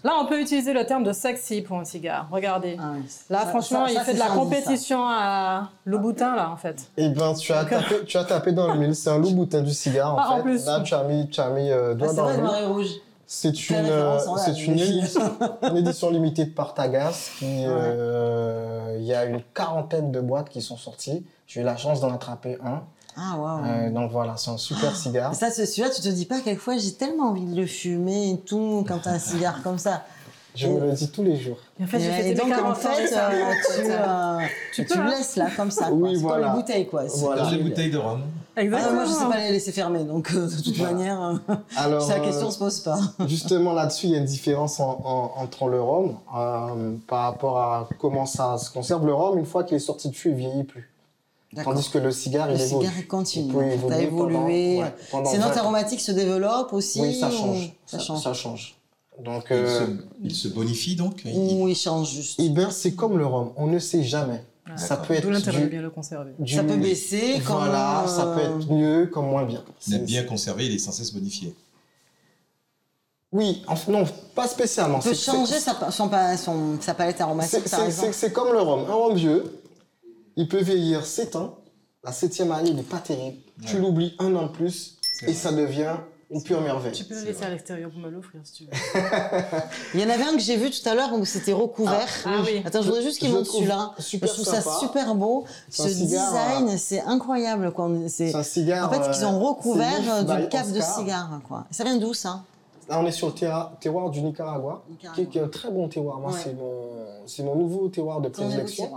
Là, on peut utiliser le terme de sexy pour un cigare. Regardez. ah oui. Là, Ça- franchement, ça- il ça, fait de la Sandy, ça. compétition à Louboutin, là, en fait. Eh ben, tu as tapé, tu as tapé dans le mille. C'est un loup boutin du cigare en Ah, en fait. plus. Là, tu as mis, tu as mis euh, Ah, doigt c'est dans vrai, le et rouge. C'est une, euh, c'est une, édition, une édition limitée de Partagas. Euh, il y a une quarantaine de boîtes qui sont sorties. J'ai eu la chance d'en attraper un. Ah, waouh. Euh, donc voilà, c'est un super cigare. Ça, c'est celui-là, tu te dis pas quelquefois, j'ai tellement envie de le fumer et tout, quand t'as un cigare comme ça. Je me le dis tous les jours. Et en fait, Et, et donc, en 40 ans fait, euh, tu, euh, Tu tu peux, le hein. laisses là, comme ça. Oui, c'est voilà. comme les bouteilles, quoi. C'est- Voilà. Dans les Ah, bouteilles de rhum. Exactement. moi, je sais pas les laisser fermer, donc euh, de toute Voilà. manière, euh, Alors, la question euh, se pose pas. Justement, là-dessus, il y a une différence en- en- entre le rhum euh, par rapport à comment ça se conserve. Le rhum, une fois qu'il est sorti de fût, il vieillit plus. Tandis que le cigare, Le il évolue. cigare, il continue. Il peut évolué. pendant- ouais, Ces 20 notes aromatiques se développent aussi Oui, ça ou- change. Ça change. Ça change. Donc, Il, euh, se, il se bonifie donc. il- Ou il change juste. eh ben, c'est comme le rhum. On ne sait jamais. Ouais. Ça peut être D'où l'intérêt de bien le conserver. du- Ça peut baisser comme. Voilà, ça peut euh, être mieux comme moins bien. Il est C'est- bien conservé, il est sans cesse bonifié. Oui, enfin, non, pas spécialement. On peut C'est- changer sa, son, pa- son- sa palette aromatique, par exemple. c'est comme le rhum. Un rhum vieux, il peut vieillir 7 ans. La septième année, il n'est pas terrible. Tu l'oublies un an de plus et vrai. ça devient une pure merveille. Tu peux le laisser vrai. à l'extérieur pour me l'offrir si tu veux. Il y en avait un que j'ai vu tout à l'heure où c'était recouvert. Ah oui. Attends, je voudrais juste qu'il montre trouve celui-là. super je trouve ça sympa. super beau. C'est Ce un cigare, design, c'est incroyable. Quoi. C'est... Un cigare. En fait, qu'ils ont euh, recouvert euh, d'une cape de cigare. Quoi. Ça vient d'où ça Là, on est sur le terroir du Nicaragua, Nicaragua. qui est, un très bon terroir. Moi, Ouais. c'est mon, c'est mon nouveau terroir de Ton nouveau prédilection.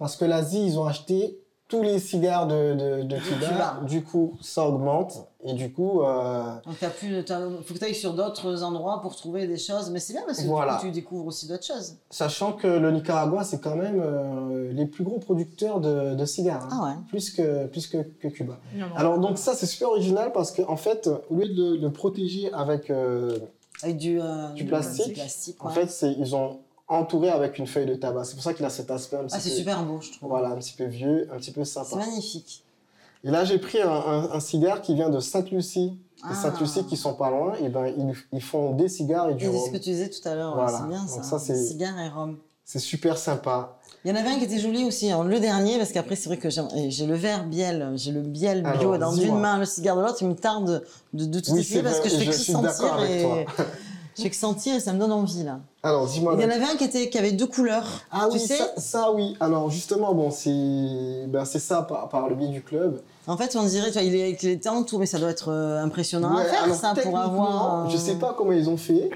Parce que l'Asie, ils ont acheté tous les cigares de, de, de Cuba. Cuba. Du coup, ça augmente. Et du coup, euh, Donc, t'as plus, t'as- faut que tu ailles sur d'autres endroits pour trouver des choses. Mais c'est bien parce que du Voilà. coup, tu découvres aussi d'autres choses. sachant que le Nicaragua, c'est quand même euh, les plus gros producteurs de, de cigares. hein. Ah ouais. Plus que, plus que, que Cuba. Non, non. Alors donc ça c'est super original parce qu'en en fait au lieu de le, protéger avec euh, Avec du, euh, Du plastique. plastique, en fait ils ont entouré avec une feuille de tabac. C'est pour ça qu'il a cet aspect un petit Ah, c'est super beau, je trouve. voilà un petit peu vieux, un petit peu C'est sympa. magnifique. Et là j'ai pris un, un- un cigare qui vient de Sainte-Lucie. Ah. Et Sainte-Lucie qui sont pas loin, et ben ils, ils font des cigares et du Et c'est ce rhum. que tu disais tout à l'heure, Voilà. c'est bien ça. ça, c'est- Cigare et rhum. C'est super sympa. Il y en avait un qui était joli aussi, hein, le dernier, parce qu'après, c'est vrai que j'ai le verre biel, j'ai le biel bio Alors, dans une main, le cigare de l'autre, il me tarde de, de tout Oui, essayer c'est parce que je fais que sentir et fais que sentir et ça me donne envie là. Alors, dis-moi. Il y en avait un qui était qui avait deux couleurs. Ah tu oui, sais ça, ça, oui. Alors justement, bon, c'est ben, ça par, par le biais du club. En fait, on dirait, tu vois, il est avec les temps tout, mais ça doit être euh, impressionnant à faire alors, ça pour avoir. Je sais pas comment ils ont fait,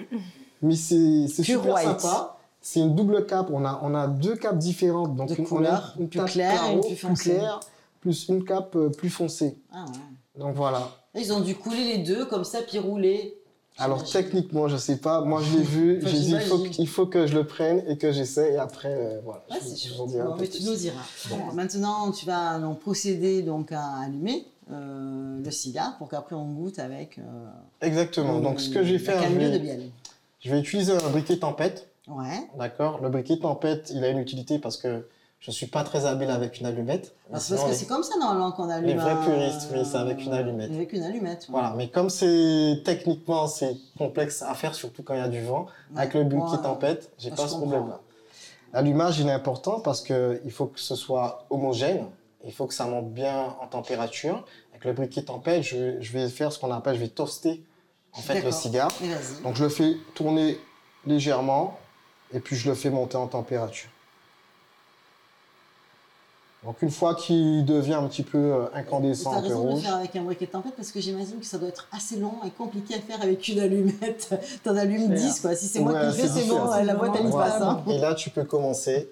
mais c'est super white. sympa. C'est une double cape. On a, on a deux capes différentes. Donc De une, on a couleurs, une plus cape claire et plus foncée. claire, plus une cape euh, plus foncée. Ah, ouais. Donc voilà. Ils ont dû couler les deux comme ça, puis rouler. Alors techniquement, je sais pas. Moi, je l'ai vu. Enfin, J'ai dit, il faut, que- il faut que je le prenne et que j'essaie. Et après, euh, voilà. Ouais, je, je vous dirai Bon, mais tu nous diras. Bon, maintenant, tu vas donc procéder donc à allumer euh, le cigare pour qu'après on goûte avec. euh, Exactement. Donc ce que je vais la faire, je cannelure de vais, bielle. je vais utiliser un briquet tempête. Ouais. D'accord. Le briquet tempête, il a une utilité parce que je suis pas très habile avec une allumette. Mais Parce, que les- c'est comme ça normalement qu'on allume. les vrais puristes, oui, c'est avec une allumette. Avec une allumette. ouais. Voilà, mais comme c'est techniquement c'est complexe à faire, surtout quand il y a du vent, avec le briquet Ouais. tempête, j'ai Ouais, pas ce problème-là. L'allumage, il est important parce que il faut que ce soit homogène, il faut que ça monte bien en température. Avec le briquet tempête, je, je vais faire ce qu'on appelle, je vais toaster en fait le cigare. Donc je le fais tourner légèrement et puis je le fais monter en température. Donc une fois qu'il devient un petit peu euh, Tu incandescent, as un peu raison de le faire avec un briquet de tempête parce que j'imagine que ça doit être assez long et compliqué à faire avec une allumette. T'en allumes Clair. 10 quoi. Si c'est moi qui le fais, c'est bon, différent. la boîte elle y passe. hein. Et là, tu peux commencer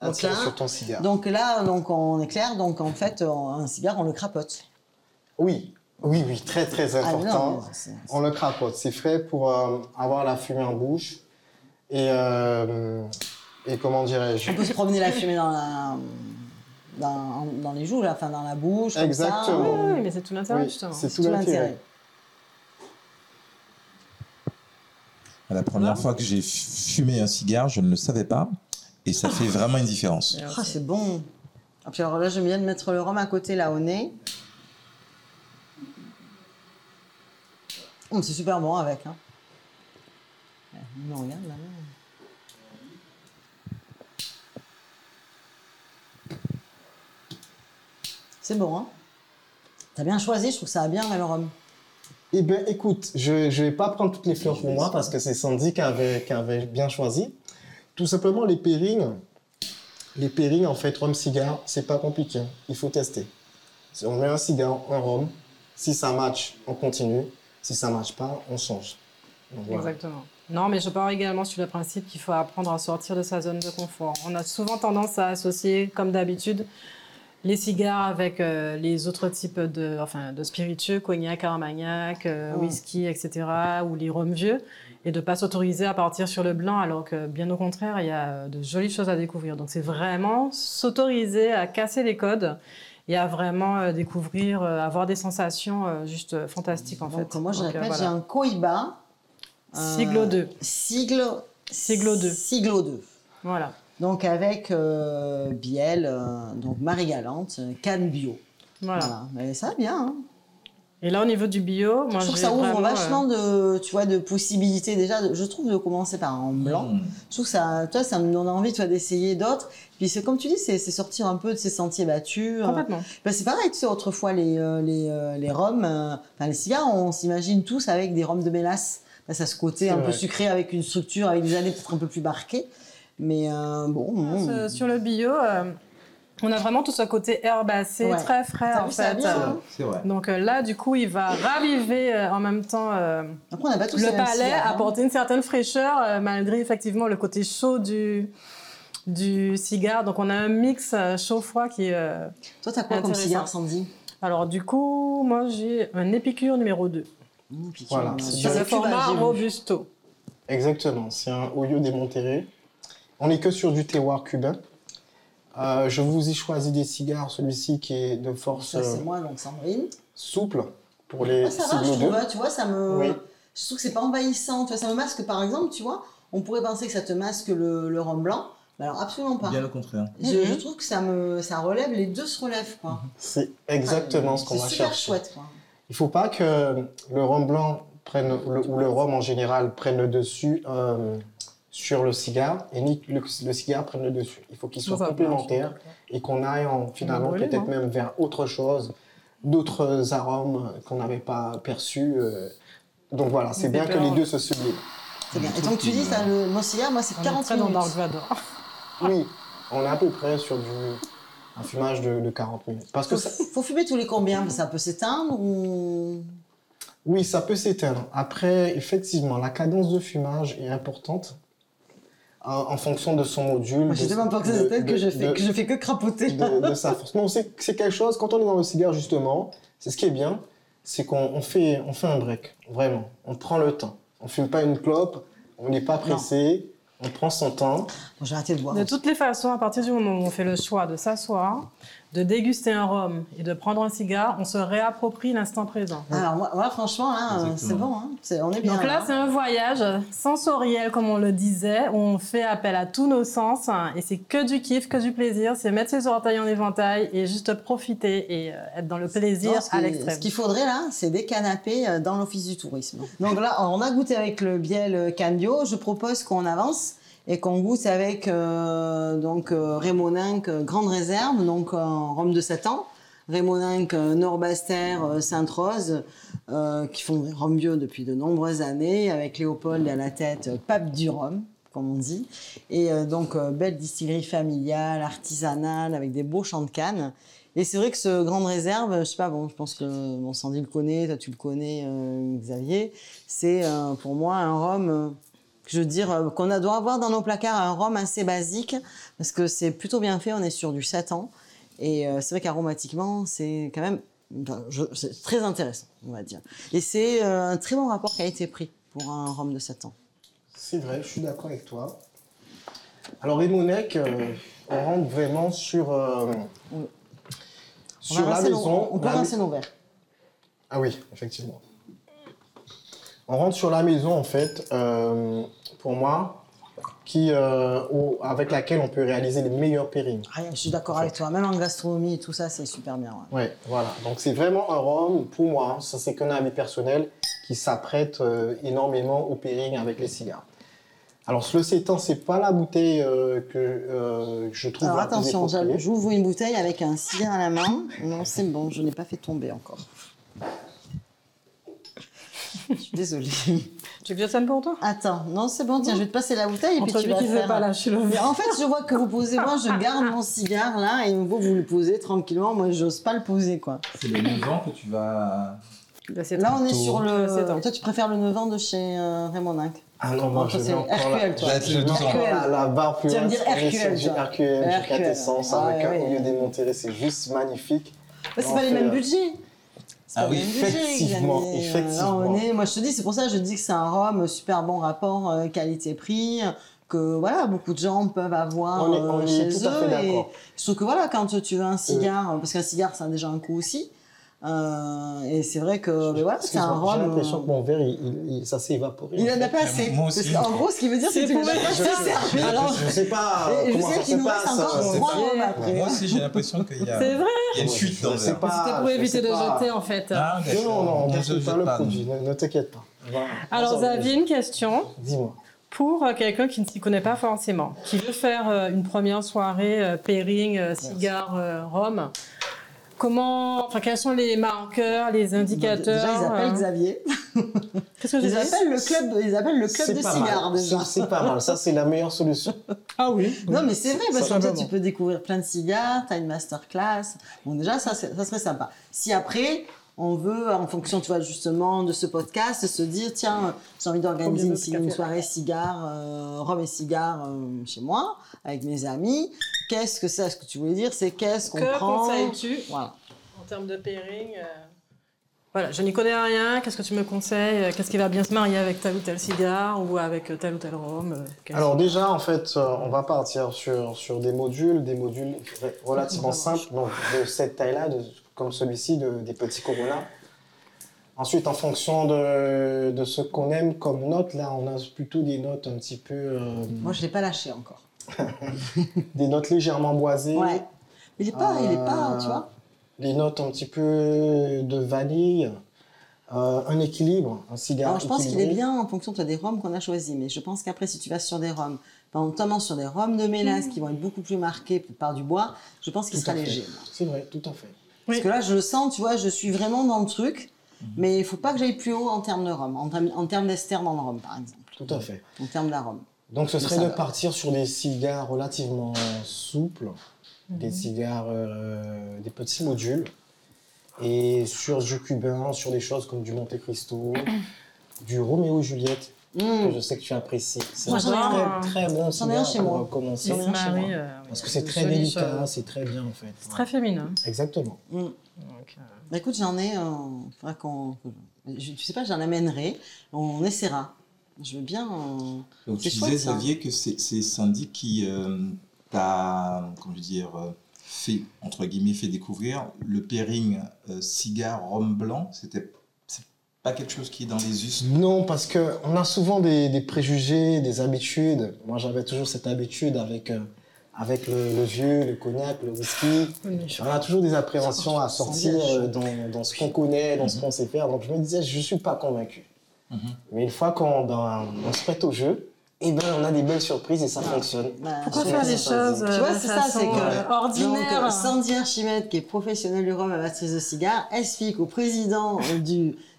à Donc tirer là, sur ton cigare. Donc là, donc on est clair. Donc en fait, on- un cigare, on le crapote. Oui, oui, oui, très très Ah, important. On le crapote. C'est frais pour euh, avoir la fumée en bouche. Et, euh, et comment dirais-je? On peut se promener la fumée dans la dans, dans les joues, là, enfin dans la bouche. comme ça. Exactement. Oui, oui, mais c'est tout l'intérêt, Oui, justement. c'est tout l'intérêt. La première fois que j'ai fu- fumé un cigare, je ne le savais pas. Et ça fait vraiment une différence. Ah, c'est bon. Et puis alors là, j'aime bien de mettre le rhum à côté, là, au nez. Hum, c'est super bon avec. Hein. Regarde là. là. C'est bon, hein T'as bien choisi, je trouve que ça va bien avec le rhum. Eh bien, écoute, je ne vais pas prendre toutes les fleurs pour moi parce que c'est Sandy qui avait, qui avait bien choisi. Tout simplement, les pairings, les pairings, en fait, rhum cigare, c'est pas compliqué. Il faut tester. Si on met un cigare, un rhum, si ça match, on continue. Si ça match pas, on change. Donc, voilà. Exactement. Non, mais je pars également sur le principe qu'il faut apprendre à sortir de sa zone de confort. On a souvent tendance à associer, comme d'habitude, les cigares avec euh, les autres types de, enfin, de spiritueux, cognac, armagnac, euh, Ouais. whisky, etc., ou les rhums vieux, et de ne pas s'autoriser à partir sur le blanc, alors que bien au contraire, il y a euh, de jolies choses à découvrir. Donc c'est vraiment s'autoriser à casser les codes et à vraiment euh, découvrir, avoir des sensations juste fantastiques en Donc, fait. moi, je répète, voilà. j'ai un Coiba. Siglo 2. Siglo... Siglo 2. Siglo 2. Voilà. Donc avec euh, Biel, euh, donc Marie Galante, euh, canne bio. Voilà. Voilà. Mais ça va bien. Hein. Et là, au niveau du bio, moi, je trouve que ça ouvre vraiment, euh, vachement de, tu vois, de possibilités déjà. de- je trouve de commencer par un blanc. Mmh. Je trouve que ça, toi, ça me donne envie, toi, d'essayer d'autres. Puis c'est comme tu dis, c'est c'est sortir un peu de ces sentiers battus. euh. Complètement. Ben, c'est pareil, tu sais, autrefois les euh, les euh, les rhums, euh, enfin les cigares, on s'imagine tous avec des rhums de mélasse. Ben, ça a ce côté un peu sucré avec une structure, avec des années peut-être un peu plus marquées. Mais euh, bon. Ce-. Sur le bio, euh, on a vraiment tout ce côté herbacé, Ouais. très frais en fait. bien, hein C'est vrai. Donc euh, là, du coup, il va raviver euh, en même temps euh, Après, on n'a pas tous le palais, hein. apporter une certaine fraîcheur euh, malgré effectivement le côté chaud du du cigare. Donc on a un mix euh, chaud-froid qui est... euh, Toi, t'as quoi comme cigare, Sandy? Alors du coup, moi j'ai un épicure numéro 2 Mmh, puis tu Voilà, sur le format. Robusto. Exactement, c'est un Oyo des Monterrey. On n'est que sur du terroir cubain. Euh, je vous ai choisi des cigares, celui-ci qui est de force Ça, euh, c'est moi, donc Sandrine. souple pour les Ah, ça va, je Siglo 2. trouve, hein, tu vois, ça me... Oui. Je trouve que c'est pas envahissant, tu vois, ça me masque, par exemple, tu vois, on pourrait penser que ça te masque le, le rhum blanc, mais alors absolument pas. Bien le contraire. Je, Mhm. je trouve que ça me ça relève, les deux se relèvent, quoi. C'est exactement ce qu'on va C'est super chercher. chouette, quoi. Il faut pas que le rhum blanc prenne, le- ou le rhum en général prenne le dessus euh, sur le cigare et ni que le, le cigare prenne le dessus. Il faut qu'ils soient complémentaires et qu'on aille en, finalement peut-être même vers autre chose, d'autres arômes qu'on n'avait pas perçus. euh. Donc voilà, c'est bien que les deux se subliment. C'est bien. Et donc tu dis, ça, le, mon cigare, moi, c'est On est 40 très dans minutes. Dark Vador. Oui, on est à peu près sur du, un fumage de, de 40 minutes. Parce que Faut, ça- faut fumer tous les combien? Ça peut s'éteindre ou... oui, ça peut s'éteindre. Après, effectivement, la cadence de fumage est importante en fonction de son module. Moi, je sais même pas que s'éteint, que je fais, de- que je fais que crapoter. de, de sa force. Non, c'est c'est quelque chose, quand on est dans le cigare, justement, c'est ce qui est bien, c'est qu'on on fait, on fait un break, vraiment. On prend le temps. On fume pas une clope, on n'est pas pressé, on prend son temps. Bon, j'ai arrêté de boire. De toutes les façons, à partir du moment où on fait le choix de s'asseoir, de déguster un rhum et de prendre un cigare, on se réapproprie l'instant présent. Alors moi, moi, franchement, là, euh, c'est bon. Hein. C'est- On est bien. Donc là, hein. c'est un voyage sensoriel, comme on le disait, où on fait appel à tous nos sens, hein, et c'est que du kiff, que du plaisir, c'est mettre ses orteils en éventail et juste profiter et euh, être dans le plaisir Non, à l'extrême. Ce qu'il faudrait là, c'est des canapés euh, dans l'office du tourisme. Donc là, on a goûté avec le biel Candio. Je propose qu'on avance et qu'on goûte avec euh, donc euh, euh, Grande Réserve, donc en rhum de 7 ans. Rémoninck euh, Nord-Bastère, euh, Sainte-Rose, euh, qui font des rhums bio depuis de nombreuses années, avec Léopold à la tête, euh, pape du rhum, comme on dit. Et euh, donc, euh, belle distillerie familiale, artisanale, avec des beaux champs de canne. Et c'est vrai que ce Grande Réserve, je sais pas, bon, je pense que bon, Sandy le connaît, toi tu le connais, euh, Xavier, c'est euh, pour moi un rhum, euh, je veux dire, euh, qu'on doit avoir dans nos placards, un rhum assez basique, parce que c'est plutôt bien fait, on est sur du 7 ans. Et euh, c'est vrai qu'aromatiquement, c'est quand même c'est très intéressant, on va dire. Et c'est euh, un très bon rapport qui a été pris pour un rhum de 7 ans. C'est vrai, je suis d'accord avec toi. Alors, Rémonec, euh, on rentre vraiment sur, euh, Oui. Sur la maison. on peut rincer nos verres. Ah oui, effectivement. On rentre sur la maison, en fait, euh, pour moi, qui, euh, avec laquelle on peut réaliser les meilleurs pairings. Ah, je suis d'accord avec toi, même en gastronomie et tout ça, c'est super bien. ouais. Ouais, voilà. Donc c'est vraiment un rhum, pour moi, ça c'est qu'un avis personnel, qui s'apprête euh, énormément au pairing avec les cigares. Alors le 7 ans, c'est pas la bouteille euh, que euh, je trouve Alors attention, j'ouvre une bouteille avec un cigare à la main. Non, c'est bon, je n'ai pas fait tomber encore. Je suis désolée. Tu veux que je tienne pour toi? Attends, non, c'est bon, tiens, je vais te passer la bouteille et Entre puis tu vas qui veut faire... pas lâcher le verre. en fait, je vois que vous posez, moi, je garde mon cigare là et vous, vous le posez tranquillement. Moi, j'ose pas le poser, quoi. C'est le 9 ans que tu vas. Là, c'est Là, on est sur le... Toi, tu préfères le 9 ans de chez euh, Raymond Ninck Ah non, moi je vais encore RQL, toi. Là, la, la barre plus Tu vas me dire RQL, toi. RQL, du RQL. 4 essence Ah, avec ouais, un ouais. milieu démonteré, c'est juste magnifique. Bah, c'est pas les mêmes euh, budgets. Ah oui, effectivement. Euh, effectivement. on est, moi, je te dis, c'est pour ça que je dis que c'est un rhum super bon rapport euh, qualité-prix, que voilà, beaucoup de gens peuvent avoir On est- euh, on est chez tout à eux. fait et trouve que voilà, quand tu veux un cigare, parce qu'un cigare, ça a déjà un coût aussi. Euh, et c'est vrai que, mais voilà, c'est un rhum. J'ai l'impression euh, que mon verre, il, il- il- ça s'est évaporé. il en en a pas assez. Moi Parce aussi. qu'en gros, ce qui veut dire, c'est que tu pour- pas servi. je- Alors, je sais pas je sais qu'il nous reste encore euh, trois après. Moi aussi, j'ai l'impression qu'il y a, C'est vrai il y a une fuite Je dans le sais verre. pas. C'était pour éviter de jeter, en fait. Ah, Non, non, non, on Je ne jette pas le produit, ne, ne t'inquiète pas. Alors, Xavier, une question Dis-moi. pour quelqu'un qui ne s'y connaît pas forcément, qui veut faire une première soirée pairing, cigare, rhum. Comment, enfin, quels sont les marqueurs, les indicateurs Déjà, ils appellent euh, Xavier. Qu'est-ce que Ils appellent le club, ils appellent le club de cigares déjà. C'est pas mal. Ça, c'est la meilleure solution. Ah oui. Non, mais c'est vrai, parce que tu peux découvrir plein de cigares, tu as une masterclass. Bon, déjà, ça, ça serait sympa. Si après, on veut, en fonction, tu vois, justement, de ce podcast, se dire, tiens, j'ai envie d'organiser une, soirée cigare, euh, rhum et cigare euh, chez moi, avec mes amis. Qu'est-ce que c'est Ce que tu voulais dire, c'est qu'est-ce qu'on Que prend conseilles-tu Voilà. en termes de pairing euh, Voilà, je n'y connais rien. Qu'est-ce que tu me conseilles Qu'est-ce qui va bien se marier avec tel ou tel cigare ou avec tel ou tel rhum euh, Alors déjà, en fait, euh, on va partir sur, sur des modules, des modules relativement simples, donc de cette taille-là, de- comme celui-ci, de- des petits Corona. Ensuite, en fonction de, de ce qu'on aime comme notes, là, on a plutôt des notes un petit peu... euh, Moi, je l'ai pas lâché encore. des notes légèrement boisées. Ouais. Il est pas, il est pas, Euh, tu vois. Des notes un petit peu de vanille. euh, un équilibre, un cigare. Alors, je pense qu'il est bien en fonction toi, des rhums qu'on a choisis, mais je pense qu'après, si tu vas sur des rhums, notamment sur des rhums de mélasse qui vont être beaucoup plus marqués par du bois, je pense qu'il sera léger. C'est vrai, tout à fait. Parce que là, je le sens, tu vois, je suis vraiment dans le truc, mais il faut pas que j'aille plus haut en termes de rhum, en, termes- en termes d'ester dans le rhum, par exemple, Tout à fait. en termes d'arôme. Donc ce serait de partir sur des cigares relativement souples, des Mhm. cigares, euh, des petits modules, et sur du cubain, sur des choses comme du Monte Cristo, du Roméo et Juliette, Mmh. je sais que tu apprécies. C'est Moi, un j'en ai un. très, très bon J'en ai un cigare chez moi. commencer. J'en ai un chez Marie, moi. euh, Parce que c'est très délicat, c'est très bien en fait. C'est très féminin. Exactement. Mmh. Donc, euh, Bah, écoute, j'en ai, euh, qu'on, je, tu sais pas, j'en amènerai, on essaiera. Je veux bien. euh, Donc tu chouette, disais. Xavier, que c'est c'est Sandy qui euh, t'a, comment je veux dire, fait, entre guillemets, fait découvrir le pairing euh, cigare rhum blanc. C'était pas quelque chose qui est dans les us? Non, parce que on a souvent des, des préjugés, des habitudes. Moi, j'avais toujours cette habitude avec, euh, avec le, le vieux, le cognac, le whisky. On a toujours des appréhensions à sortir euh, dans, dans ce qu'on connaît, dans ce qu'on sait faire. Donc, je me disais, je ne suis pas convaincu. Mhm. Mais une fois qu'on on se prête au jeu, eh ben, on a des belles surprises et ça fonctionne. bah, Pourquoi faire ça, choses ça, euh, Tu vois, c'est ça, c'est que- Donc, ordinaire euh, Sandy Archimède, qui est professionnelle du rhum amatrice de cigares, explique au président euh,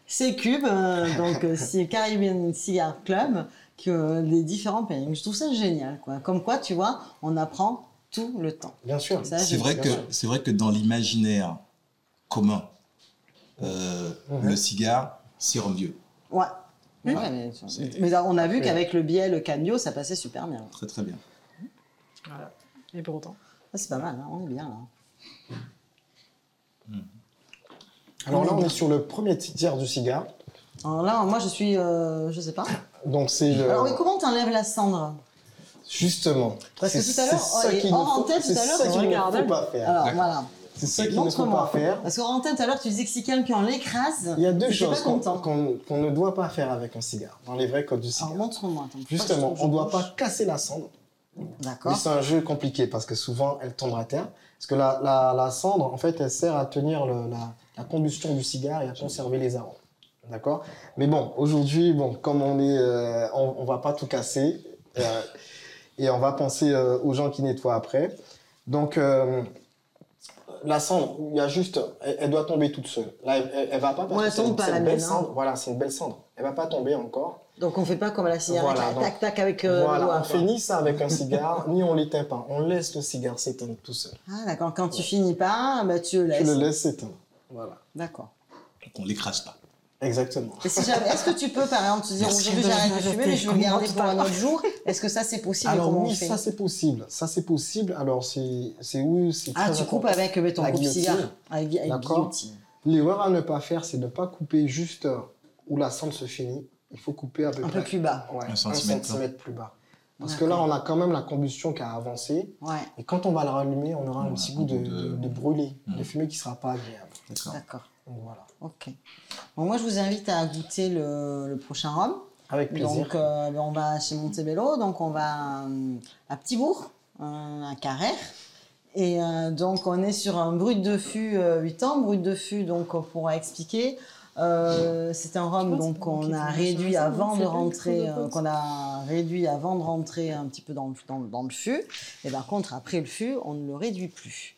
du C-Cube, euh, donc euh, c'est Caribbean Cigar Club, que euh, les différents pairings. Je trouve ça génial, quoi. Comme quoi, tu vois, on apprend tout le temps. Bien sûr. C'est vrai que c'est vrai que dans l'imaginaire commun, euh, Mhm. le cigare, c'est rhum vieux. Ouais. Mais, C'est- mais on a vu qu'avec le biais, le canio, ça passait super bien. Très très bien. Voilà. Et pour autant. Ah, c'est pas mal, hein, on est bien là. Alors là, on est sur le premier tiers du cigare. Alors là, moi, je suis, euh, je sais pas. Donc, c'est le... Alors, oui, comment t'enlèves la cendre? Justement. Parce que C'est- tout à l'heure, c'est oh, antenne, tout c'est à l'heure, je qu'il ne regardais. faut pas faire. Alors, voilà. C'est ça qu'il ne faut Montre-moi. pas faire. Parce qu'en antenne, tout à l'heure, tu disais que si quelqu'un l'écrase, Il y a deux choses pas qu'on content. qu'on- qu'on ne doit pas faire avec un cigare, dans les vrais codes du cigare. Alors, montre-moi. attends, Justement, on ne doit pas casser la cendre. D'accord. c'est un jeu compliqué parce que souvent elle tombe à terre. Parce que la, la, la cendre, en fait, elle sert à tenir le- la, la combustion du cigare et à conserver les arômes. D'accord? Mais bon, aujourd'hui, bon, comme on est, euh, on, on va pas tout casser euh, et on va penser euh, aux gens qui nettoient après. Donc, euh, la cendre, il y a juste, elle, elle doit tomber toute seule. Là, elle, va pas parce Ouais, que tombe une- pas, la belle mienne, hein. cendre. Voilà, c'est une belle cendre. Elle va pas tomber encore. Donc, on fait pas comme à la cigarette, Voilà, tac, tac, avec euh, le voilà, doigt, on quoi. fait ni ça avec un cigare, ni on l'éteint pas. On laisse le cigare s'éteindre tout seul. Ah, d'accord. Quand tu finis pas, bah, tu le Tu laisses. le laisses s'éteindre. Voilà. D'accord. Donc on l'écrase pas. Exactement. Si jamais- Est-ce que tu peux, par exemple, te dire aujourd'hui j'arrête de fumer, mais je veux le garder pour un autre jour Est-ce que ça, c'est possible Alors oui, ça c'est possible. Ça c'est possible. Alors c'est c'est où c'est Ah, tu coupes avec euh, ton La coupe-cigare. guillotine. Avec, guillotine. L'erreur à ne pas faire, c'est de ne pas couper juste euh, où la cendre se finit. Il faut couper à peu Un près peu plus bas. ouais, Un un centimètre, plus bas. Parce que là, on a quand même la combustion qui a avancé. Ouais, Et quand on va le rallumer, on aura un petit goût de, de- de, brûlé, de fumée qui ne sera pas agréable. D'accord. voilà. Ok. Bon, moi, je vous invite à goûter le, le prochain rhum. Avec plaisir. Donc, euh, ben, on va chez Montebello, donc on va euh, à Petitbourg, euh, à Carrère. Et euh, donc, on est sur un brut de fût euh, 8 ans. Brut de fût, donc, on pourra expliquer. Euh, c'est un rhum donc qu'on a réduit avant de rentrer, euh, qu'on a réduit avant de rentrer un petit peu dans le, dans, dans le fût. Et par contre, après le fût, on ne le réduit plus.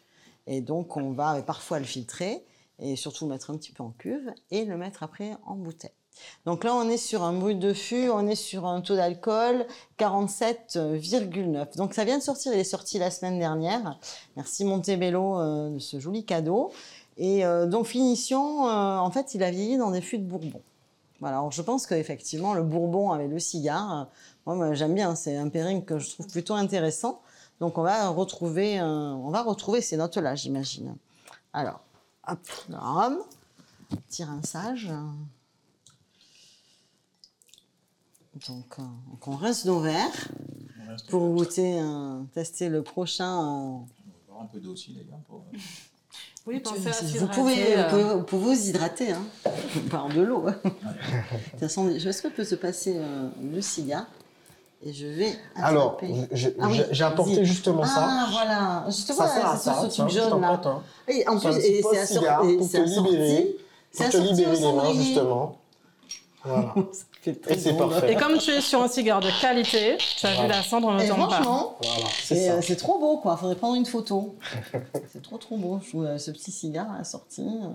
Et donc, on va parfois le filtrer et surtout le mettre un petit peu en cuve et le mettre après en bouteille. Donc là, on est sur un brut de fût, on est sur un taux d'alcool 47,9. Donc ça vient de sortir, il est sorti la semaine dernière. Merci Montebello euh, de ce joli cadeau. Et euh, donc finition, euh, en fait, il a vieilli dans des fûts de Bourbon. Voilà, alors je pense qu'effectivement, le Bourbon avec le cigare, moi, j'aime bien, c'est un pairing que je trouve plutôt intéressant. Donc on va retrouver, on va retrouver ces notes-là, j'imagine. Alors, hop, le rhum, petit rinçage. Donc, euh, donc on rince nos verres reste- pour goûter, euh, tester le prochain. euh, On va boire un peu d'eau aussi d'ailleurs. Pour... Oui, pensez à vous, s'hydrater, pouvez, euh, vous, pouvez, vous pouvez vous hydrater, hein, par de l'eau. hein. De toute façon, est-ce que peut se passer euh, le cigare Et je vais Alors, Ah oui, j'ai apporté justement ça. Ah, voilà. Je te Ça vois, sert à c'est ce je t'en jaune là. un. Et en C'est un plus, c'est de assor- cigare et pour c'est te assorti. libérer. C'est Pour te assorti libérer les mains, justement. Voilà. Et c'est parfait. Et comme tu es sur un cigare de qualité, tu as vu Voilà. la cendre ne pas. franchement, Voilà, c'est euh, c'est trop beau quoi. Faudrait prendre une photo. c'est trop trop beau. Je trouve euh, ce petit cigare assorti. euh,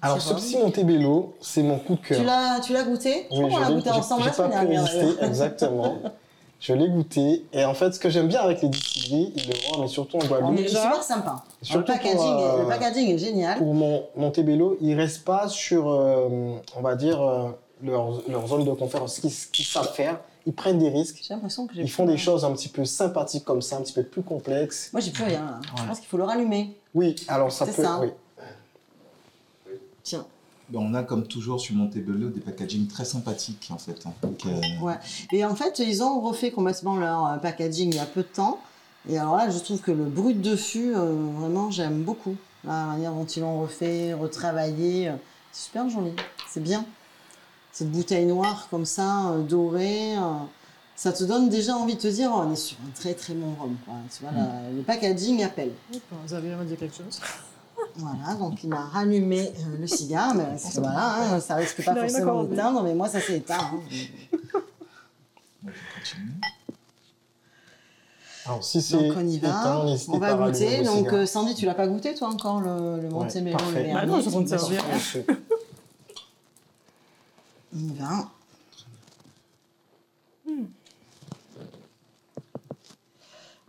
Alors, ce petit Montebello, c'est mon coup de cœur. Tu l'as, tu l'as goûté? Je Oui, crois qu'on l'a goûté ensemble la semaine dernière. exactement. Je l'ai goûté. Et en fait, ce que j'aime bien avec les distilleries, le rhum, et surtout en Il Guadeloupe, est super sympa. Alors, le, Surtout packaging pour, est, le packaging est génial. pour mon Montebello, ils restent pas sur, euh, on va dire, euh, leur, leur zone de confort, ce qu'ils savent faire. Ils prennent des risques. J'ai l'impression que j'ai Ils font des rien. choses un petit peu sympathiques comme ça, un petit peu plus complexes. Moi, j'ai plus rien. là. Je pense qu'il faut le rallumer. Oui, alors ça C'est peut. ça. Oui. Ben, on a comme toujours sur Montebello des packaging très sympathiques en fait. hein. Donc, euh, Ouais. Et en fait, ils ont refait complètement leur euh, packaging il y a peu de temps. Et alors là, je trouve que le brut de fût, euh, vraiment, j'aime beaucoup. La manière dont ils l'ont refait, retravaillé. euh, C'est super joli. C'est bien. Cette bouteille noire comme ça, euh, dorée. euh, ça te donne déjà envie de te dire, oh, on est sur un très très bon rhum. Quoi. Tu vois, la- le packaging appelle. Vous avez dit quelque chose? Voilà, donc il a rallumé euh, le cigare, mais parce que voilà, hein, ça risque pas forcément d'éteindre, mais moi ça s'est éteint. hein. moi, je vais continuer. Alors, si c'est Donc on y va, éteint, on va goûter. Donc euh, Sandy, tu l'as pas goûté toi encore le, le Ouais, Montebello parfait. le Bah non, je compte servir. On y va.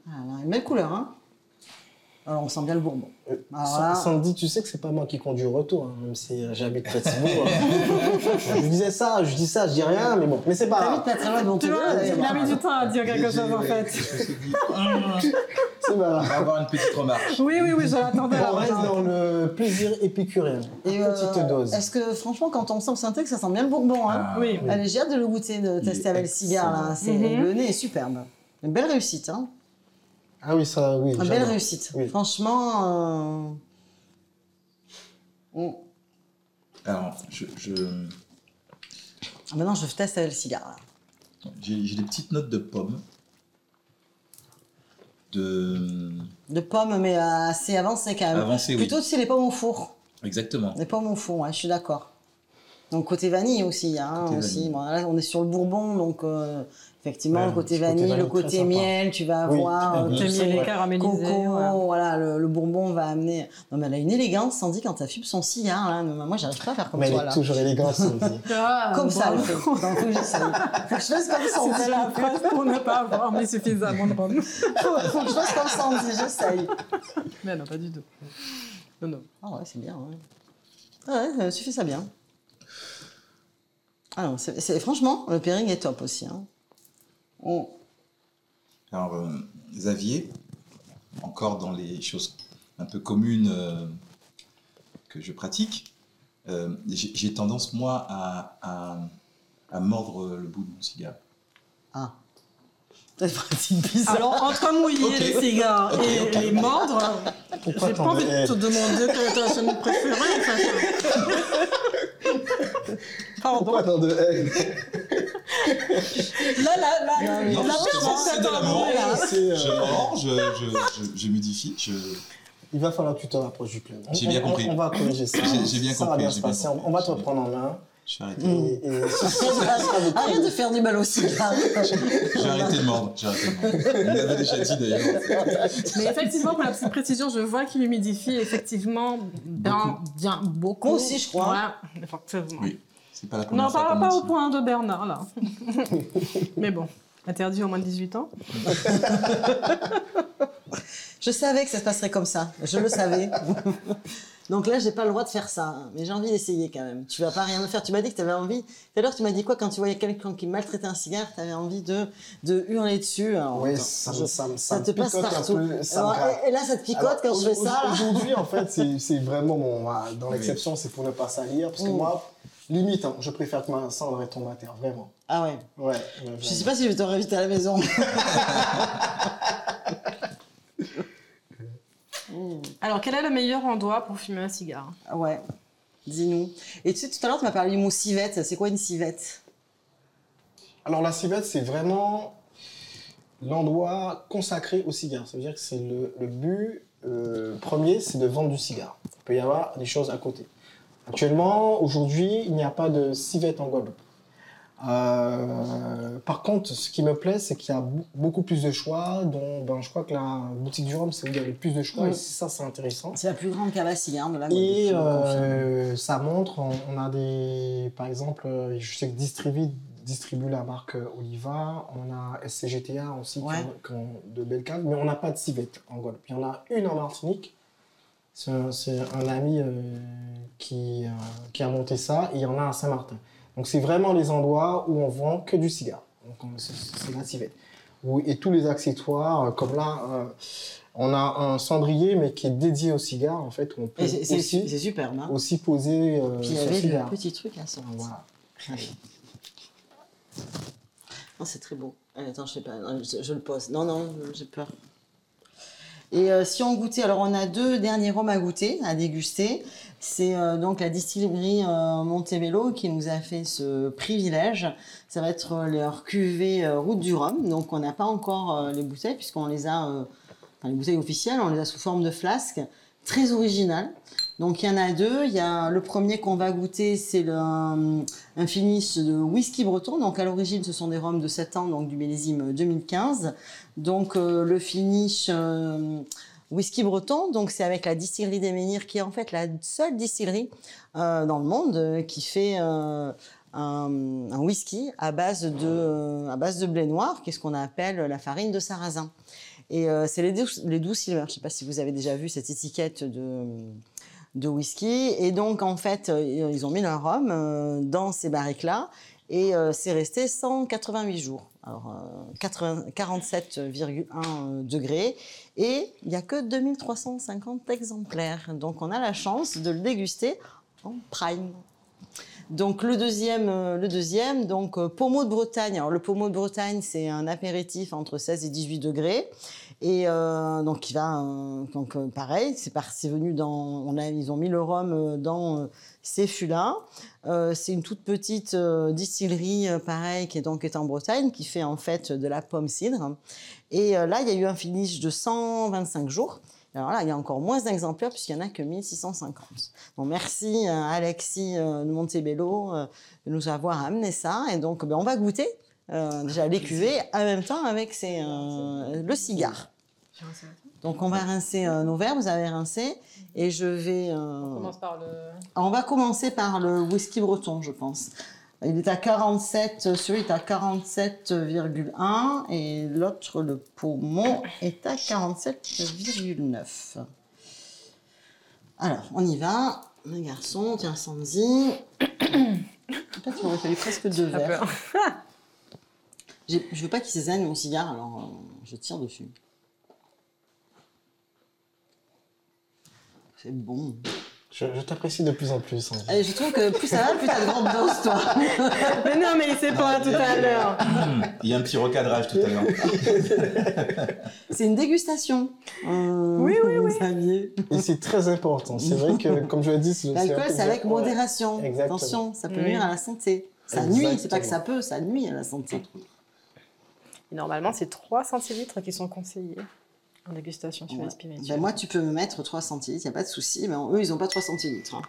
Voilà, une belle couleur, hein Alors on sent bien le bourbon. Euh, Sandy, tu sais que c'est pas moi qui conduis au retour, hein, même si euh, j'habite près de Cibourg. je disais ça, je dis ça, je dis rien, mais bon, mais c'est pas T'habites grave. pas très loin de Tu Montebello vois, d'ailleurs. il a mis du temps à dire quelque chose en fait. C'est pas on grave. va avoir une petite remarque. Oui, oui, oui, je l'attendais. On reste dans le plaisir épicurien. Et, Une petite euh, dose. Est-ce que franchement, quand on sent le synthé, ça sent bien le bourbon hein Ah, Oui. Allez, j'ai hâte de le goûter, de tester est avec le cigare. Là. C'est- Mhm. Le nez est superbe. Une belle réussite. Hein. Ah oui, ça, oui. Une belle réussite. Oui. Franchement. euh, Alors, je, je- Ah, maintenant, je teste avec le cigare. j'ai j'ai des petites notes de pommes. De. De pommes, mais euh, assez avancées quand même. Avancées, oui. Plutôt, tu sais, les pommes au four. Exactement. Les pommes au four, ouais, je suis d'accord. Donc, côté vanille aussi. Hein, Côté aussi. vanille. Bon, là, on est sur le bourbon, donc euh, effectivement, Ouais, le côté petit côté vanille, le vanille, côté miel, tu vas Oui, avoir. très euh, tout ouais. caramélisés. Coco, ouais. voilà, le, le bourbon va amener. Non, mais elle a une élégance, Sandy, quand elle fume son cigare. Là. Moi, j'arrive pas à faire comme Mais elle toi. est Là. toujours élégante, Sandy. Ah, Comme ça, elle bon. fait. Que j'essaye. Faut que je fasse comme Sandy. C'était la phrase pour ne pas avoir mis suffisamment de rhum. Faut, faut que je fasse comme Sandy, j'essaye. Mais non, pas du tout. Non, non. Ah ouais, c'est bien. Ouais, Ah ouais euh, tu fais ça bien. Ah c'est, c'est- franchement, le pairing est top aussi. Hein. On- Alors, euh, Xavier, encore dans les choses un peu communes euh, que je pratique, euh, j'ai j'ai tendance, moi, à, à, à mordre le bout de mon cigare. Ah. C'est pratique bizarre. Alors, entre mouiller les cigares et les mordre, Pourquoi j'ai pas envie de te demander quelle est ta chaîne préférée. Pardon. Pourquoi tant de haine Là, là, là, Non, mais- la Non, personne de l'amour. s'attendait, là. C'est, euh, Je mords, je, je, je, je modifie, je... Il va falloir que tu te rapproches du club. J'ai On- bien on- compris. On va corriger ça. J'ai- j'ai bien ça va compris, bien j'ai se bien passer. compris. On va te prendre en main. je vais arrêter. Et, et Arrête de faire du mal au cigare. J'ai arrêté de mordre, j'ai arrêté de mordre. On l'avait déjà dit d'ailleurs. Mais effectivement, pour la petite précision, je vois qu'il humidifie effectivement bien, Beaucoup. bien beaucoup. Moi aussi, je crois. Ouais, effectivement. Oui, c'est pas la première Non, fois pas, au point de Bernard, là. Mais bon, interdit au moins de 18 ans. Je savais que ça se passerait comme ça. Je le savais. Donc là, j'ai pas le droit de faire ça. Mais j'ai envie d'essayer quand même. Tu vas pas rien me faire. Tu m'as dit que tu avais envie. Tout à l'heure, tu m'as dit quoi? Quand tu voyais quelqu'un qui maltraitait un cigare Tu avais envie de, de hurler dessus. Alors, Oui, ça, je- me- ça, me- ça ça te passe un partout. peu, ça me Alors, gratte. et, là, ça te picote Alors, quand je fais ça? Aujourd'hui, en fait, c'est c'est vraiment mon. voilà, Dans Oui. l'exception, c'est pour ne pas salir. Parce que Mm. moi, limite, hein, je préfère que ma cendre tombe à terre, vraiment. Ah ouais. Ouais. Je sais pas si je vais te réinviter à la maison. Alors, quel est le meilleur endroit pour fumer un cigare? Ouais. Dis-nous. Et tu sais, tout à l'heure, tu m'as parlé du mot civette. C'est quoi une civette? Alors, la civette, c'est vraiment l'endroit consacré au cigare. Ça veut dire que c'est le, le but euh, premier, c'est de vendre du cigare. Il peut y avoir des choses à côté. Actuellement, aujourd'hui, il n'y a pas de civette en Guadeloupe. Euh, par contre, ce qui me plaît, c'est qu'il y a beaucoup plus de choix. Dont, ben, je crois que la boutique du Rhum, c'est où il y a le plus de choix. Oui. Et ça, c'est intéressant. C'est la plus grande à cigares de la Et euh, ça montre, on, on a des, par exemple, euh, je sais que Distribu distribue la marque euh, Oliva, on a SCGTA aussi qui ont- qui ont de belles caves, mais on n'a pas de civette en Guadeloupe. Il y en a une en Martinique. C'est un, ami euh, qui, euh, qui a monté ça, et il y en a à Saint-Martin. Donc c'est vraiment les endroits où on vend que du cigare. Donc on- c'est la civette. Et tous les accessoires, euh, comme là, on a un cendrier, mais qui est dédié au cigare, en fait, où on peut aussi. Hein. aussi poser euh, Puis il y avait le petit truc à sortir. Voilà. Non, c'est très beau. Allez, attends, je sais pas, je le pose. Non, non, j'ai peur. Et euh, si on goûtait, alors on a deux derniers rhums à goûter, à déguster. C'est euh, donc la distillerie euh, qui nous a fait ce privilège. Ça va être euh, leur cuvée Route du Rhum. Donc on n'a pas encore les bouteilles puisqu'on les a, enfin les bouteilles officielles, on les a sous forme de flasque. Très original. Donc il y en a deux. Il y a le premier qu'on va goûter, c'est le, un, finish de whisky breton. Donc à l'origine, ce sont des rhums de 7 ans, donc du millésime 2015. Donc euh, le finish euh, whisky breton, donc c'est avec la distillerie des Menhirs, qui est en fait la seule distillerie euh, dans le monde euh, qui fait euh, un, whisky à base de euh, à base de blé noir, qu'est-ce qu'on appelle la farine de sarrasin. Et euh, c'est les les 12 silver. Je ne sais pas si vous avez déjà vu cette étiquette de, de whisky. Et donc, en fait, euh, ils ont mis leur rhum euh, dans ces barriques-là. Et euh, c'est resté 188 jours. Alors, euh, 80 47,1 degrés. Et il n'y a que 2350 exemplaires. Donc, on a la chance de le déguster en prime. Donc le deuxième, le deuxième, donc pommeau de Bretagne. Alors le pommeau de Bretagne, c'est un apéritif entre 16 et 18 degrés, et euh, donc qui va, euh, donc euh, pareil, c'est venu dans, ils ont mis le rhum dans ces fûts-là. C'est une toute petite distillerie, pareil, qui est donc est en Bretagne, qui fait en fait de la pomme cidre. Et là, il y a eu un finish de 125 jours. Alors là, il y a encore moins d'exemplaires puisqu'il n'y en a que 1650. Donc merci Alexis de Montebello de nous avoir amené ça. Et donc ben, on va goûter euh, déjà les cuvées en même temps avec ces, euh, le cigare. Donc on va rincer euh, nos verres, vous avez rincé. Et je vais... euh, On commence par le. on va commencer par le whisky breton, je pense. Il est à 47, celui est à 47,1 et l'autre, le pommeau, est à 47,9. Alors, on y va. Les garçons, tiens, Sandy. En fait, il m'aurait fallu presque deux verres. Je veux pas qu'il s'éteigne mon cigare, alors euh, je tire dessus. C'est bon. Je, je t'apprécie de plus en plus. Sandy. Allez, je trouve que plus ça va, plus t'as de grande dose, toi. Mais non, mais il sait pas tout à l'heure. Il y a un petit recadrage tout à l'heure. C'est une dégustation. Euh, Oui, oui, vous oui. saviez. Et c'est très important. C'est vrai que, comme je l'ai dit, c'est L'alcool, c'est avec modération. Exactement. Attention, ça peut Oui. nuire à la santé. Ça Exactement. nuit, c'est pas que ça peut, ça nuit à la santé. Et normalement, c'est 3 centilitres qui sont conseillés en dégustation sur Ouais. les spiritueux. Ben, moi, tu peux me mettre 3 centilitres, il n'y a pas de souci. Mais eux, ils n'ont pas 3 centilitres. Hein.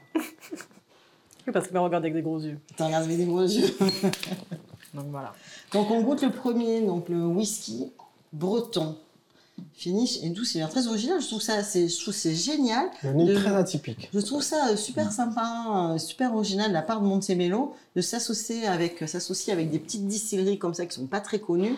Oui, parce que me regarde avec des gros yeux. T'en regardes avec des gros yeux. Donc voilà. Donc, on goûte le premier, donc le whisky breton. Finish et doux, c'est bien très original. Je trouve ça, c'est, je trouve c'est génial. Très atypique. Je trouve ça euh, super sympa, euh, super original de la part de Montebello de s'associer avec, euh, s'associer avec des petites distilleries comme ça qui sont pas très connues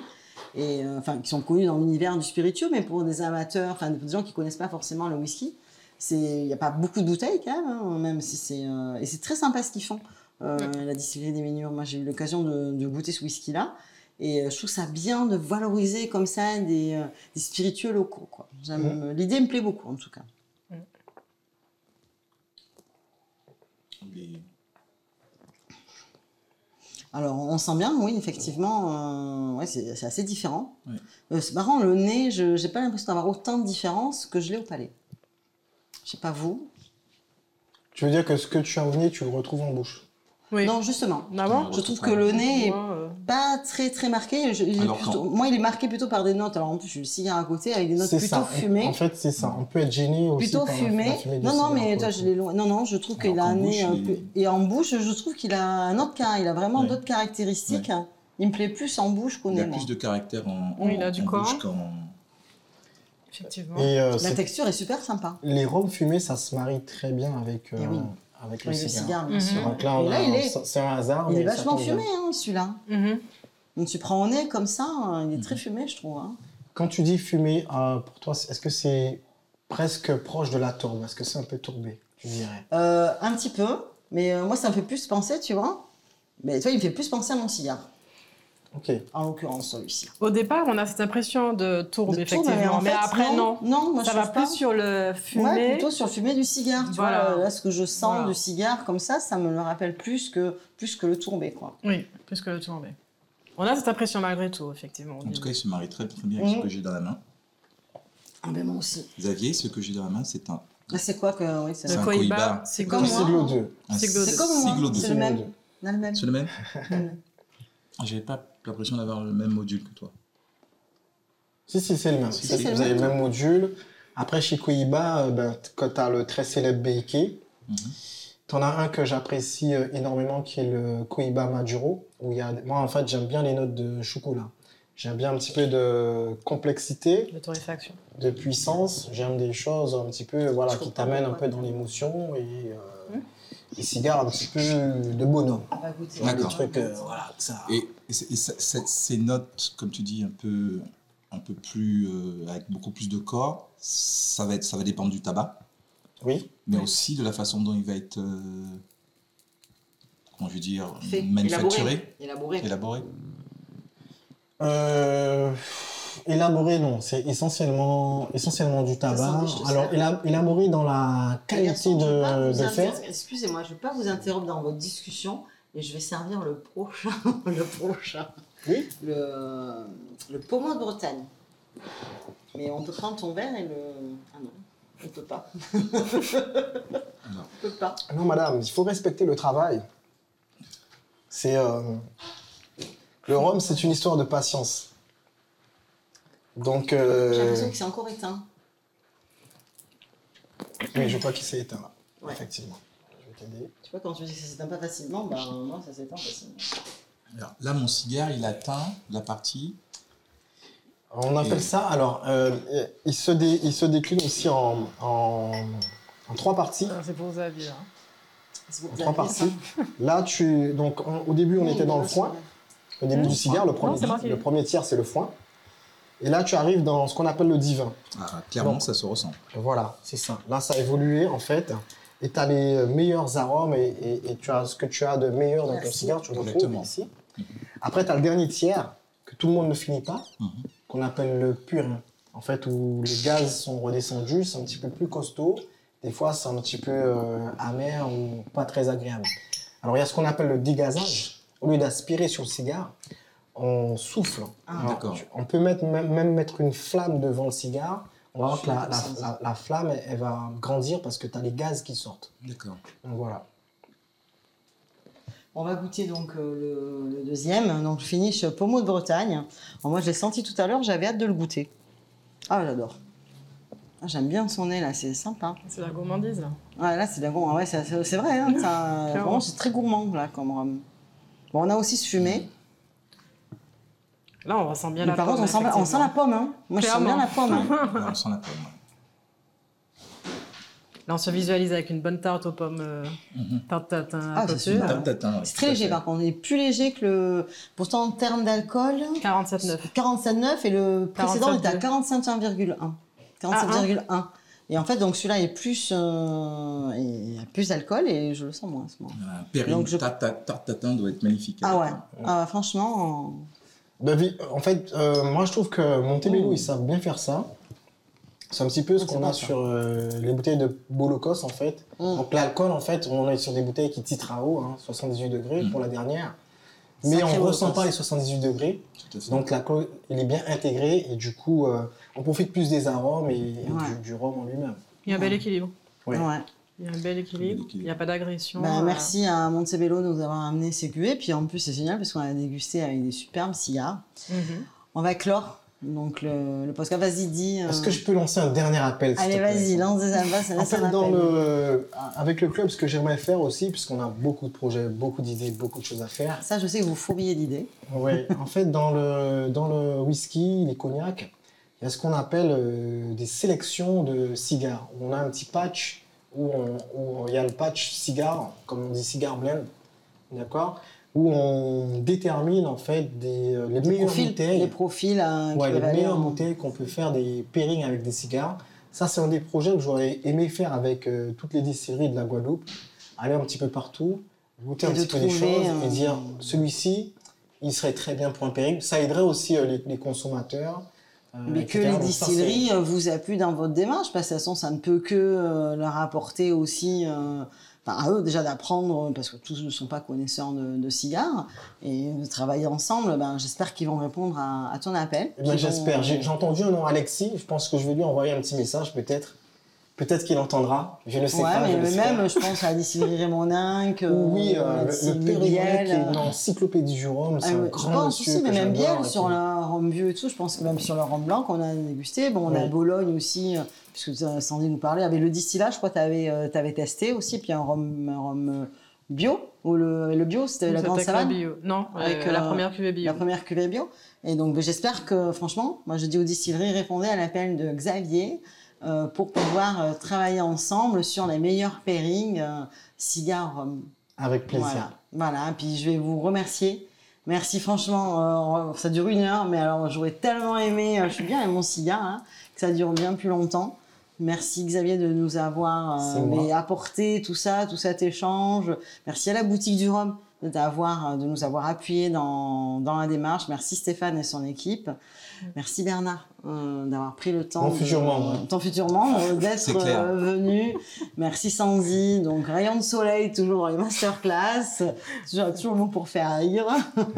et euh, enfin qui sont connues dans l'univers du spiritueux, mais pour des amateurs, enfin des gens qui connaissent pas forcément le whisky, c'est il y a pas beaucoup de bouteilles quand même, hein, même si c'est euh, et c'est très sympa ce qu'ils font. euh, La distillerie des Ménures, moi j'ai eu l'occasion de, de goûter ce whisky là. Et euh, je trouve ça bien de valoriser comme ça des, euh, des spiritueux locaux. quoi. J'aime- L'idée me plaît beaucoup en tout cas. Les- Alors, on sent bien, oui, effectivement, euh, ouais, c'est c'est assez différent. Euh, c'est marrant, le nez, je n'ai pas l'impression d'avoir autant de différence que je l'ai au palais. Je sais pas vous. Tu veux dire que ce que tu as au nez, tu le retrouves en bouche? Oui. Non, justement. Ah bon Je trouve que le nez est euh, pas très très marqué. Je- il est Alors, plutôt- quand- moi, il est marqué plutôt par des notes. Alors en plus, j'ai le cigare à côté avec des notes plutôt ça. fumées. En fait, c'est ça. On peut être gêné aussi. plutôt par la- la fumé. Non, non, mais toi, je l'ai loin. Non, non, je trouve qu'il a un nez bouche, il Et en bouche, je trouve qu'il a un autre cas. Il a vraiment Ouais. d'autres caractéristiques. Il me plaît plus en bouche qu'au Il a nez. plus de caractère en, Oui, il a en du bouche corps. qu'en- effectivement. Et euh, La texture est super sympa. les rhums fumés, ça se marie très bien avec, euh, Eh oui. Avec le cigare. cigare, bien sûr. Donc là, là, est- c'est- c'est un hasard. Il est vachement fumé, hein, celui-là. Mhm. Donc tu prends au nez comme ça, hein, il est très fumé, je trouve. hein. Quand tu dis fumé, euh, pour toi, est-ce que c'est presque proche de la tourbe? Est-ce que c'est un peu tourbé, tu dirais? Euh, un petit peu, mais euh, moi, ça me fait plus penser, tu vois. Mais toi, il me fait plus penser à mon cigare, Ok. en l'occurrence, celui-ci. Au départ, on a cette impression de tourbe, De tourbe, effectivement. en Mais, fait, après, non. Non, moi, ça je va plus pas. sur le fumé. Ouais, plutôt sur le fumé du cigare. Tu Voilà. vois, là, ce que je sens Voilà. du cigare comme ça, ça me le rappelle plus que, plus que le tourbé, quoi. Oui, plus que le tourbé. On a cette impression malgré tout, effectivement. En tout cas, il se marie très, très bien avec ce que j'ai dans la main. Ah ben moi aussi. Xavier, ce que j'ai dans la main, c'est un, Ah, c'est quoi que... Oui, c'est C'est un Cohiba. c'est comme comme moi. Siglo 2. un Siglo C'est comme moi, c'est le même. A le même. C'est le même J'avais pas l'impression d'avoir le même module que toi. Si, si, c'est le même. Si, c'est le vous avez le même. module. Après, chez Cohiba, euh, ben, quand tu as le très célèbre Beike, Mhm. tu en as un que j'apprécie euh, énormément qui est le Cohiba Maduro. Où il y a... Moi, en fait, j'aime bien les notes de chocolat. J'aime bien un petit peu de complexité, de torréfaction. de puissance. J'aime des choses un petit peu voilà, qui t'amènent un peu dans l'émotion et euh, Mhm. Des cigares un petit peu de bonhomme. On va goûter. Des trucs, euh, voilà, ça. Et, et et c'est- ces notes, comme tu dis, un peu, un peu plus, euh, avec beaucoup plus de corps, ça va, être, ça va dépendre du tabac, Oui. mais Oui. aussi de la façon dont il va être, euh, comment je veux dire, Fait, manufacturé, Élaboré. élaboré. Euh, élaboré, non. C'est essentiellement, essentiellement du tabac. Alors, élaboré dans la qualité de, de fer. Excusez-moi, je ne vais pas vous interrompre dans votre discussion et je vais servir le prochain. le prochain. Oui. Le, le pommeau de Bretagne. Mais on peut prendre ton verre et le. Ah non, on ne peut pas. Alors, On peut pas. Non, madame, il faut respecter le travail. C'est. euh, Le rhum, c'est une histoire de patience. Donc. euh, J'ai l'impression que c'est encore éteint. Oui, je crois qu'il s'est éteint là. Ouais. Effectivement. Je vais t'aider. Tu vois, quand tu dis que ça s'éteint pas facilement, ben moi ça s'éteint facilement. alors, là, mon cigare, il atteint la partie. On appelle Et- ça. Alors, euh, il, se dé- il se décline aussi en, en, en trois parties. Ah, C'est pour Xavier. hein. Pour En trois parties. Là, tu. Donc, au début, on était dans le foin. Au début Mmh. du cigare, le premier, le premier tiers, c'est le foin. Et là, tu arrives dans ce qu'on appelle le divin. Ah, clairement, Donc- ça se ressent. Voilà, c'est ça. Là, ça a évolué, en fait. Et tu as les meilleurs arômes et, et- et tu as ce que tu as de meilleur dans ton cigare, tu le retrouves Exactement. ici. Après, tu as le dernier tiers que tout le monde ne finit pas, Mhm. qu'on appelle le purin. En fait, où les gaz sont redescendus, c'est un petit peu plus costaud. Des fois, c'est un petit peu euh, amer ou pas très agréable. Alors, il y a ce qu'on appelle le dégazage. Au lieu d'aspirer sur le cigare, on souffle. Ah, Alors, On peut mettre, même, mettre une flamme devant le cigare. On va voir que la, Comme la- ça. la- la flamme, elle, elle va grandir parce que tu as les gaz qui sortent. D'accord. Donc voilà. On va goûter donc euh, le, le deuxième, donc le finish pommeau de Bretagne. Alors, moi je l'ai senti tout à l'heure, j'avais hâte de le goûter. Ah j'adore. Ah, J'aime bien son nez là, c'est sympa. C'est la gourmandise. là. Ouais, là c'est la gourmand. Ouais, c'est vrai, hein, ça- vraiment, c'est très gourmand là comme rhum. Bon, on a aussi ce fumé. Là, on ressent bien Mais la par pomme. contre, on sent, on sent la pomme. Hein. Moi je sens bien la pomme. hein. Là, on sent la pomme. Là, on se visualise avec une bonne tarte aux pommes, euh, Mhm. tarte tatin Ah, à c'est là. Tarte tatin, ouais, C'est très léger par contre, il est plus léger que le. Pourtant en termes d'alcool, 47,9. 47,9 et le précédent était à 47,2. 45,1. 47,1. Et en fait, donc celui-là est plus, euh, il y a plus d'alcool et je le sens moins à ce moment. Un périne Donc, je- tarte, tatin doit être magnifique. Ah ouais, ah, franchement, vi- en fait, euh, moi je trouve que Montebello, Mm. ils savent bien faire ça. C'est un petit peu ce Ah, qu'on a ça. sur euh, les bouteilles de Bolocos en fait. Mm. Donc l'alcool en fait, on est sur des bouteilles qui titrent à hein, 78 degrés Mm. pour la dernière. Mais Sacré on ne ressent pas les 78 degrés. Donc l'alcool, il est bien intégré et du coup, euh, on profite plus des arômes et, du, du rhum en lui-même. Il y a un bel équilibre. Ouais. ouais. Il y a un bel équilibre, il n'y a pas d'agression. Ben, merci à Montebello de nous avoir amené ces cuvées. Puis en plus, c'est génial parce qu'on a dégusté avec des superbes cigares. Mhm. On va clore donc le, le podcast. Vas-y, dis. euh, Est-ce que je peux lancer un dernier appel Allez, vas-y, lance des impasses. En fait, dans le, avec le club, ce que j'aimerais faire aussi, puisqu'on a beaucoup de projets, beaucoup d'idées, beaucoup de choses à faire. Ça, je sais que vous fourriez d'idées. Oui, en fait, dans le, dans le whisky, les cognacs, il y a ce qu'on appelle euh, des sélections de cigares. On a un petit patch où, il y a le patch cigare, comme on dit cigar blend, d'accord Où on détermine en fait des, euh, les meilleures Profils, bouteilles. les profils. qui Ouais, les meilleures en- bouteilles qu'on peut faire des pairings avec des cigares. Ça, c'est un des projets que j'aurais aimé faire avec euh, toutes les distilleries de la Guadeloupe. Aller un petit peu partout, goûter Et un petit peu des choses un- et dire celui-ci, il serait très bien pour un pairing. Ça aiderait aussi euh, les, les consommateurs. Euh, Mais que les Donc distilleries euh, vous appuient dans votre démarche, parce que de toute façon, ça ne peut que euh, leur apporter aussi, enfin, à eux déjà d'apprendre, parce que tous ne sont pas connaisseurs de, de cigares, et de travailler ensemble, ben, j'espère qu'ils vont répondre à, à ton appel. Eh ben, J'espère. vont- j'ai entendu un nom Alexis. Je pense que je vais lui envoyer un petit message peut-être. Peut-être qu'il entendra. Je ne sais Ouais, pas. mais même, je pense à la distillerie Raymond Dinck, Oui, euh, euh, la le, le Biel, qui est une encyclopédie du rhum. C'est Ah, un ouais, grand je pense aussi, mais même Biel sur le rhum vieux et tout, je pense que même sur le rhum blanc qu'on a dégusté, bon, on a. Bologne aussi, euh, puisque Sandy nous parlait, avec le distillage, je crois que tu avais, testé aussi, puis un rhum, un rhum bio, ou le, le bio, c'était la grande avec la savane, bio. Non, Avec, euh, la première cuvée bio. la première cuvée bio. Et donc j'espère que, franchement, moi je dis aux distilleries, répondez à l'appel de Xavier pour pouvoir euh, travailler ensemble sur les meilleurs pairings, euh, cigares, rhum, Avec plaisir. voilà, voilà. Puis je vais vous remercier. Merci franchement, euh, ça dure une heure, mais alors j'aurais tellement aimé, euh, je suis bien avec mon cigare, hein, que ça dure bien plus longtemps. Merci Xavier de nous avoir euh, mais apporté tout ça, tout cet échange. Merci à la boutique du Rhum de, t'avoir, euh, de nous avoir appuyé dans, dans la démarche. Merci Stéphane et son équipe. Merci Bernard euh, d'avoir pris le temps. Mon de- futur membre. Ton futur membre d'être euh, venu. Merci Sandy. Donc rayon de soleil toujours les masterclass. Toujours, toujours bon pour faire rire.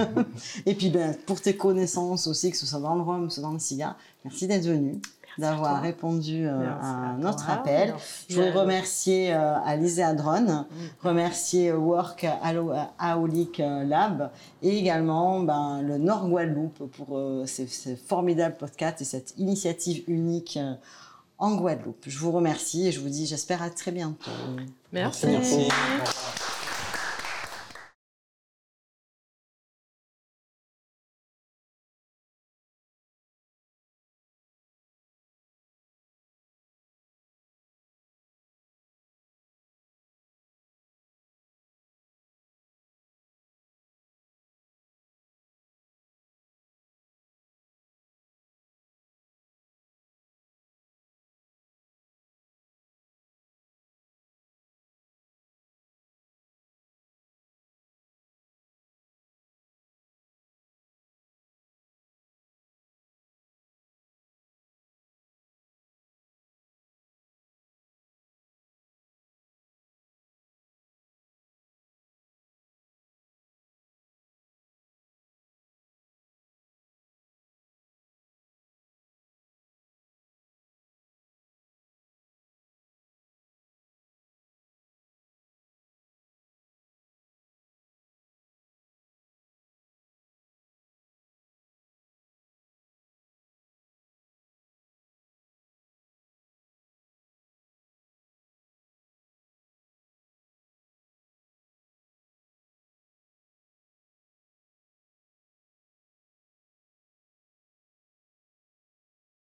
et puis ben, pour tes connaissances aussi, que ce soit dans le rhum, que ce soit dans le cigare. Merci d'être venu. D'avoir répondu euh, à notre toi. appel. Merci Je voudrais à- remercier euh, Alice et Adron, remercier euh, Work Allo- Aolic euh, Lab et également ben, le Nord Guadeloupe pour euh, ces, ces formidables podcasts et cette initiative unique euh, en Guadeloupe. Je vous remercie et je vous dis j'espère à très bientôt. Merci. Merci. Merci.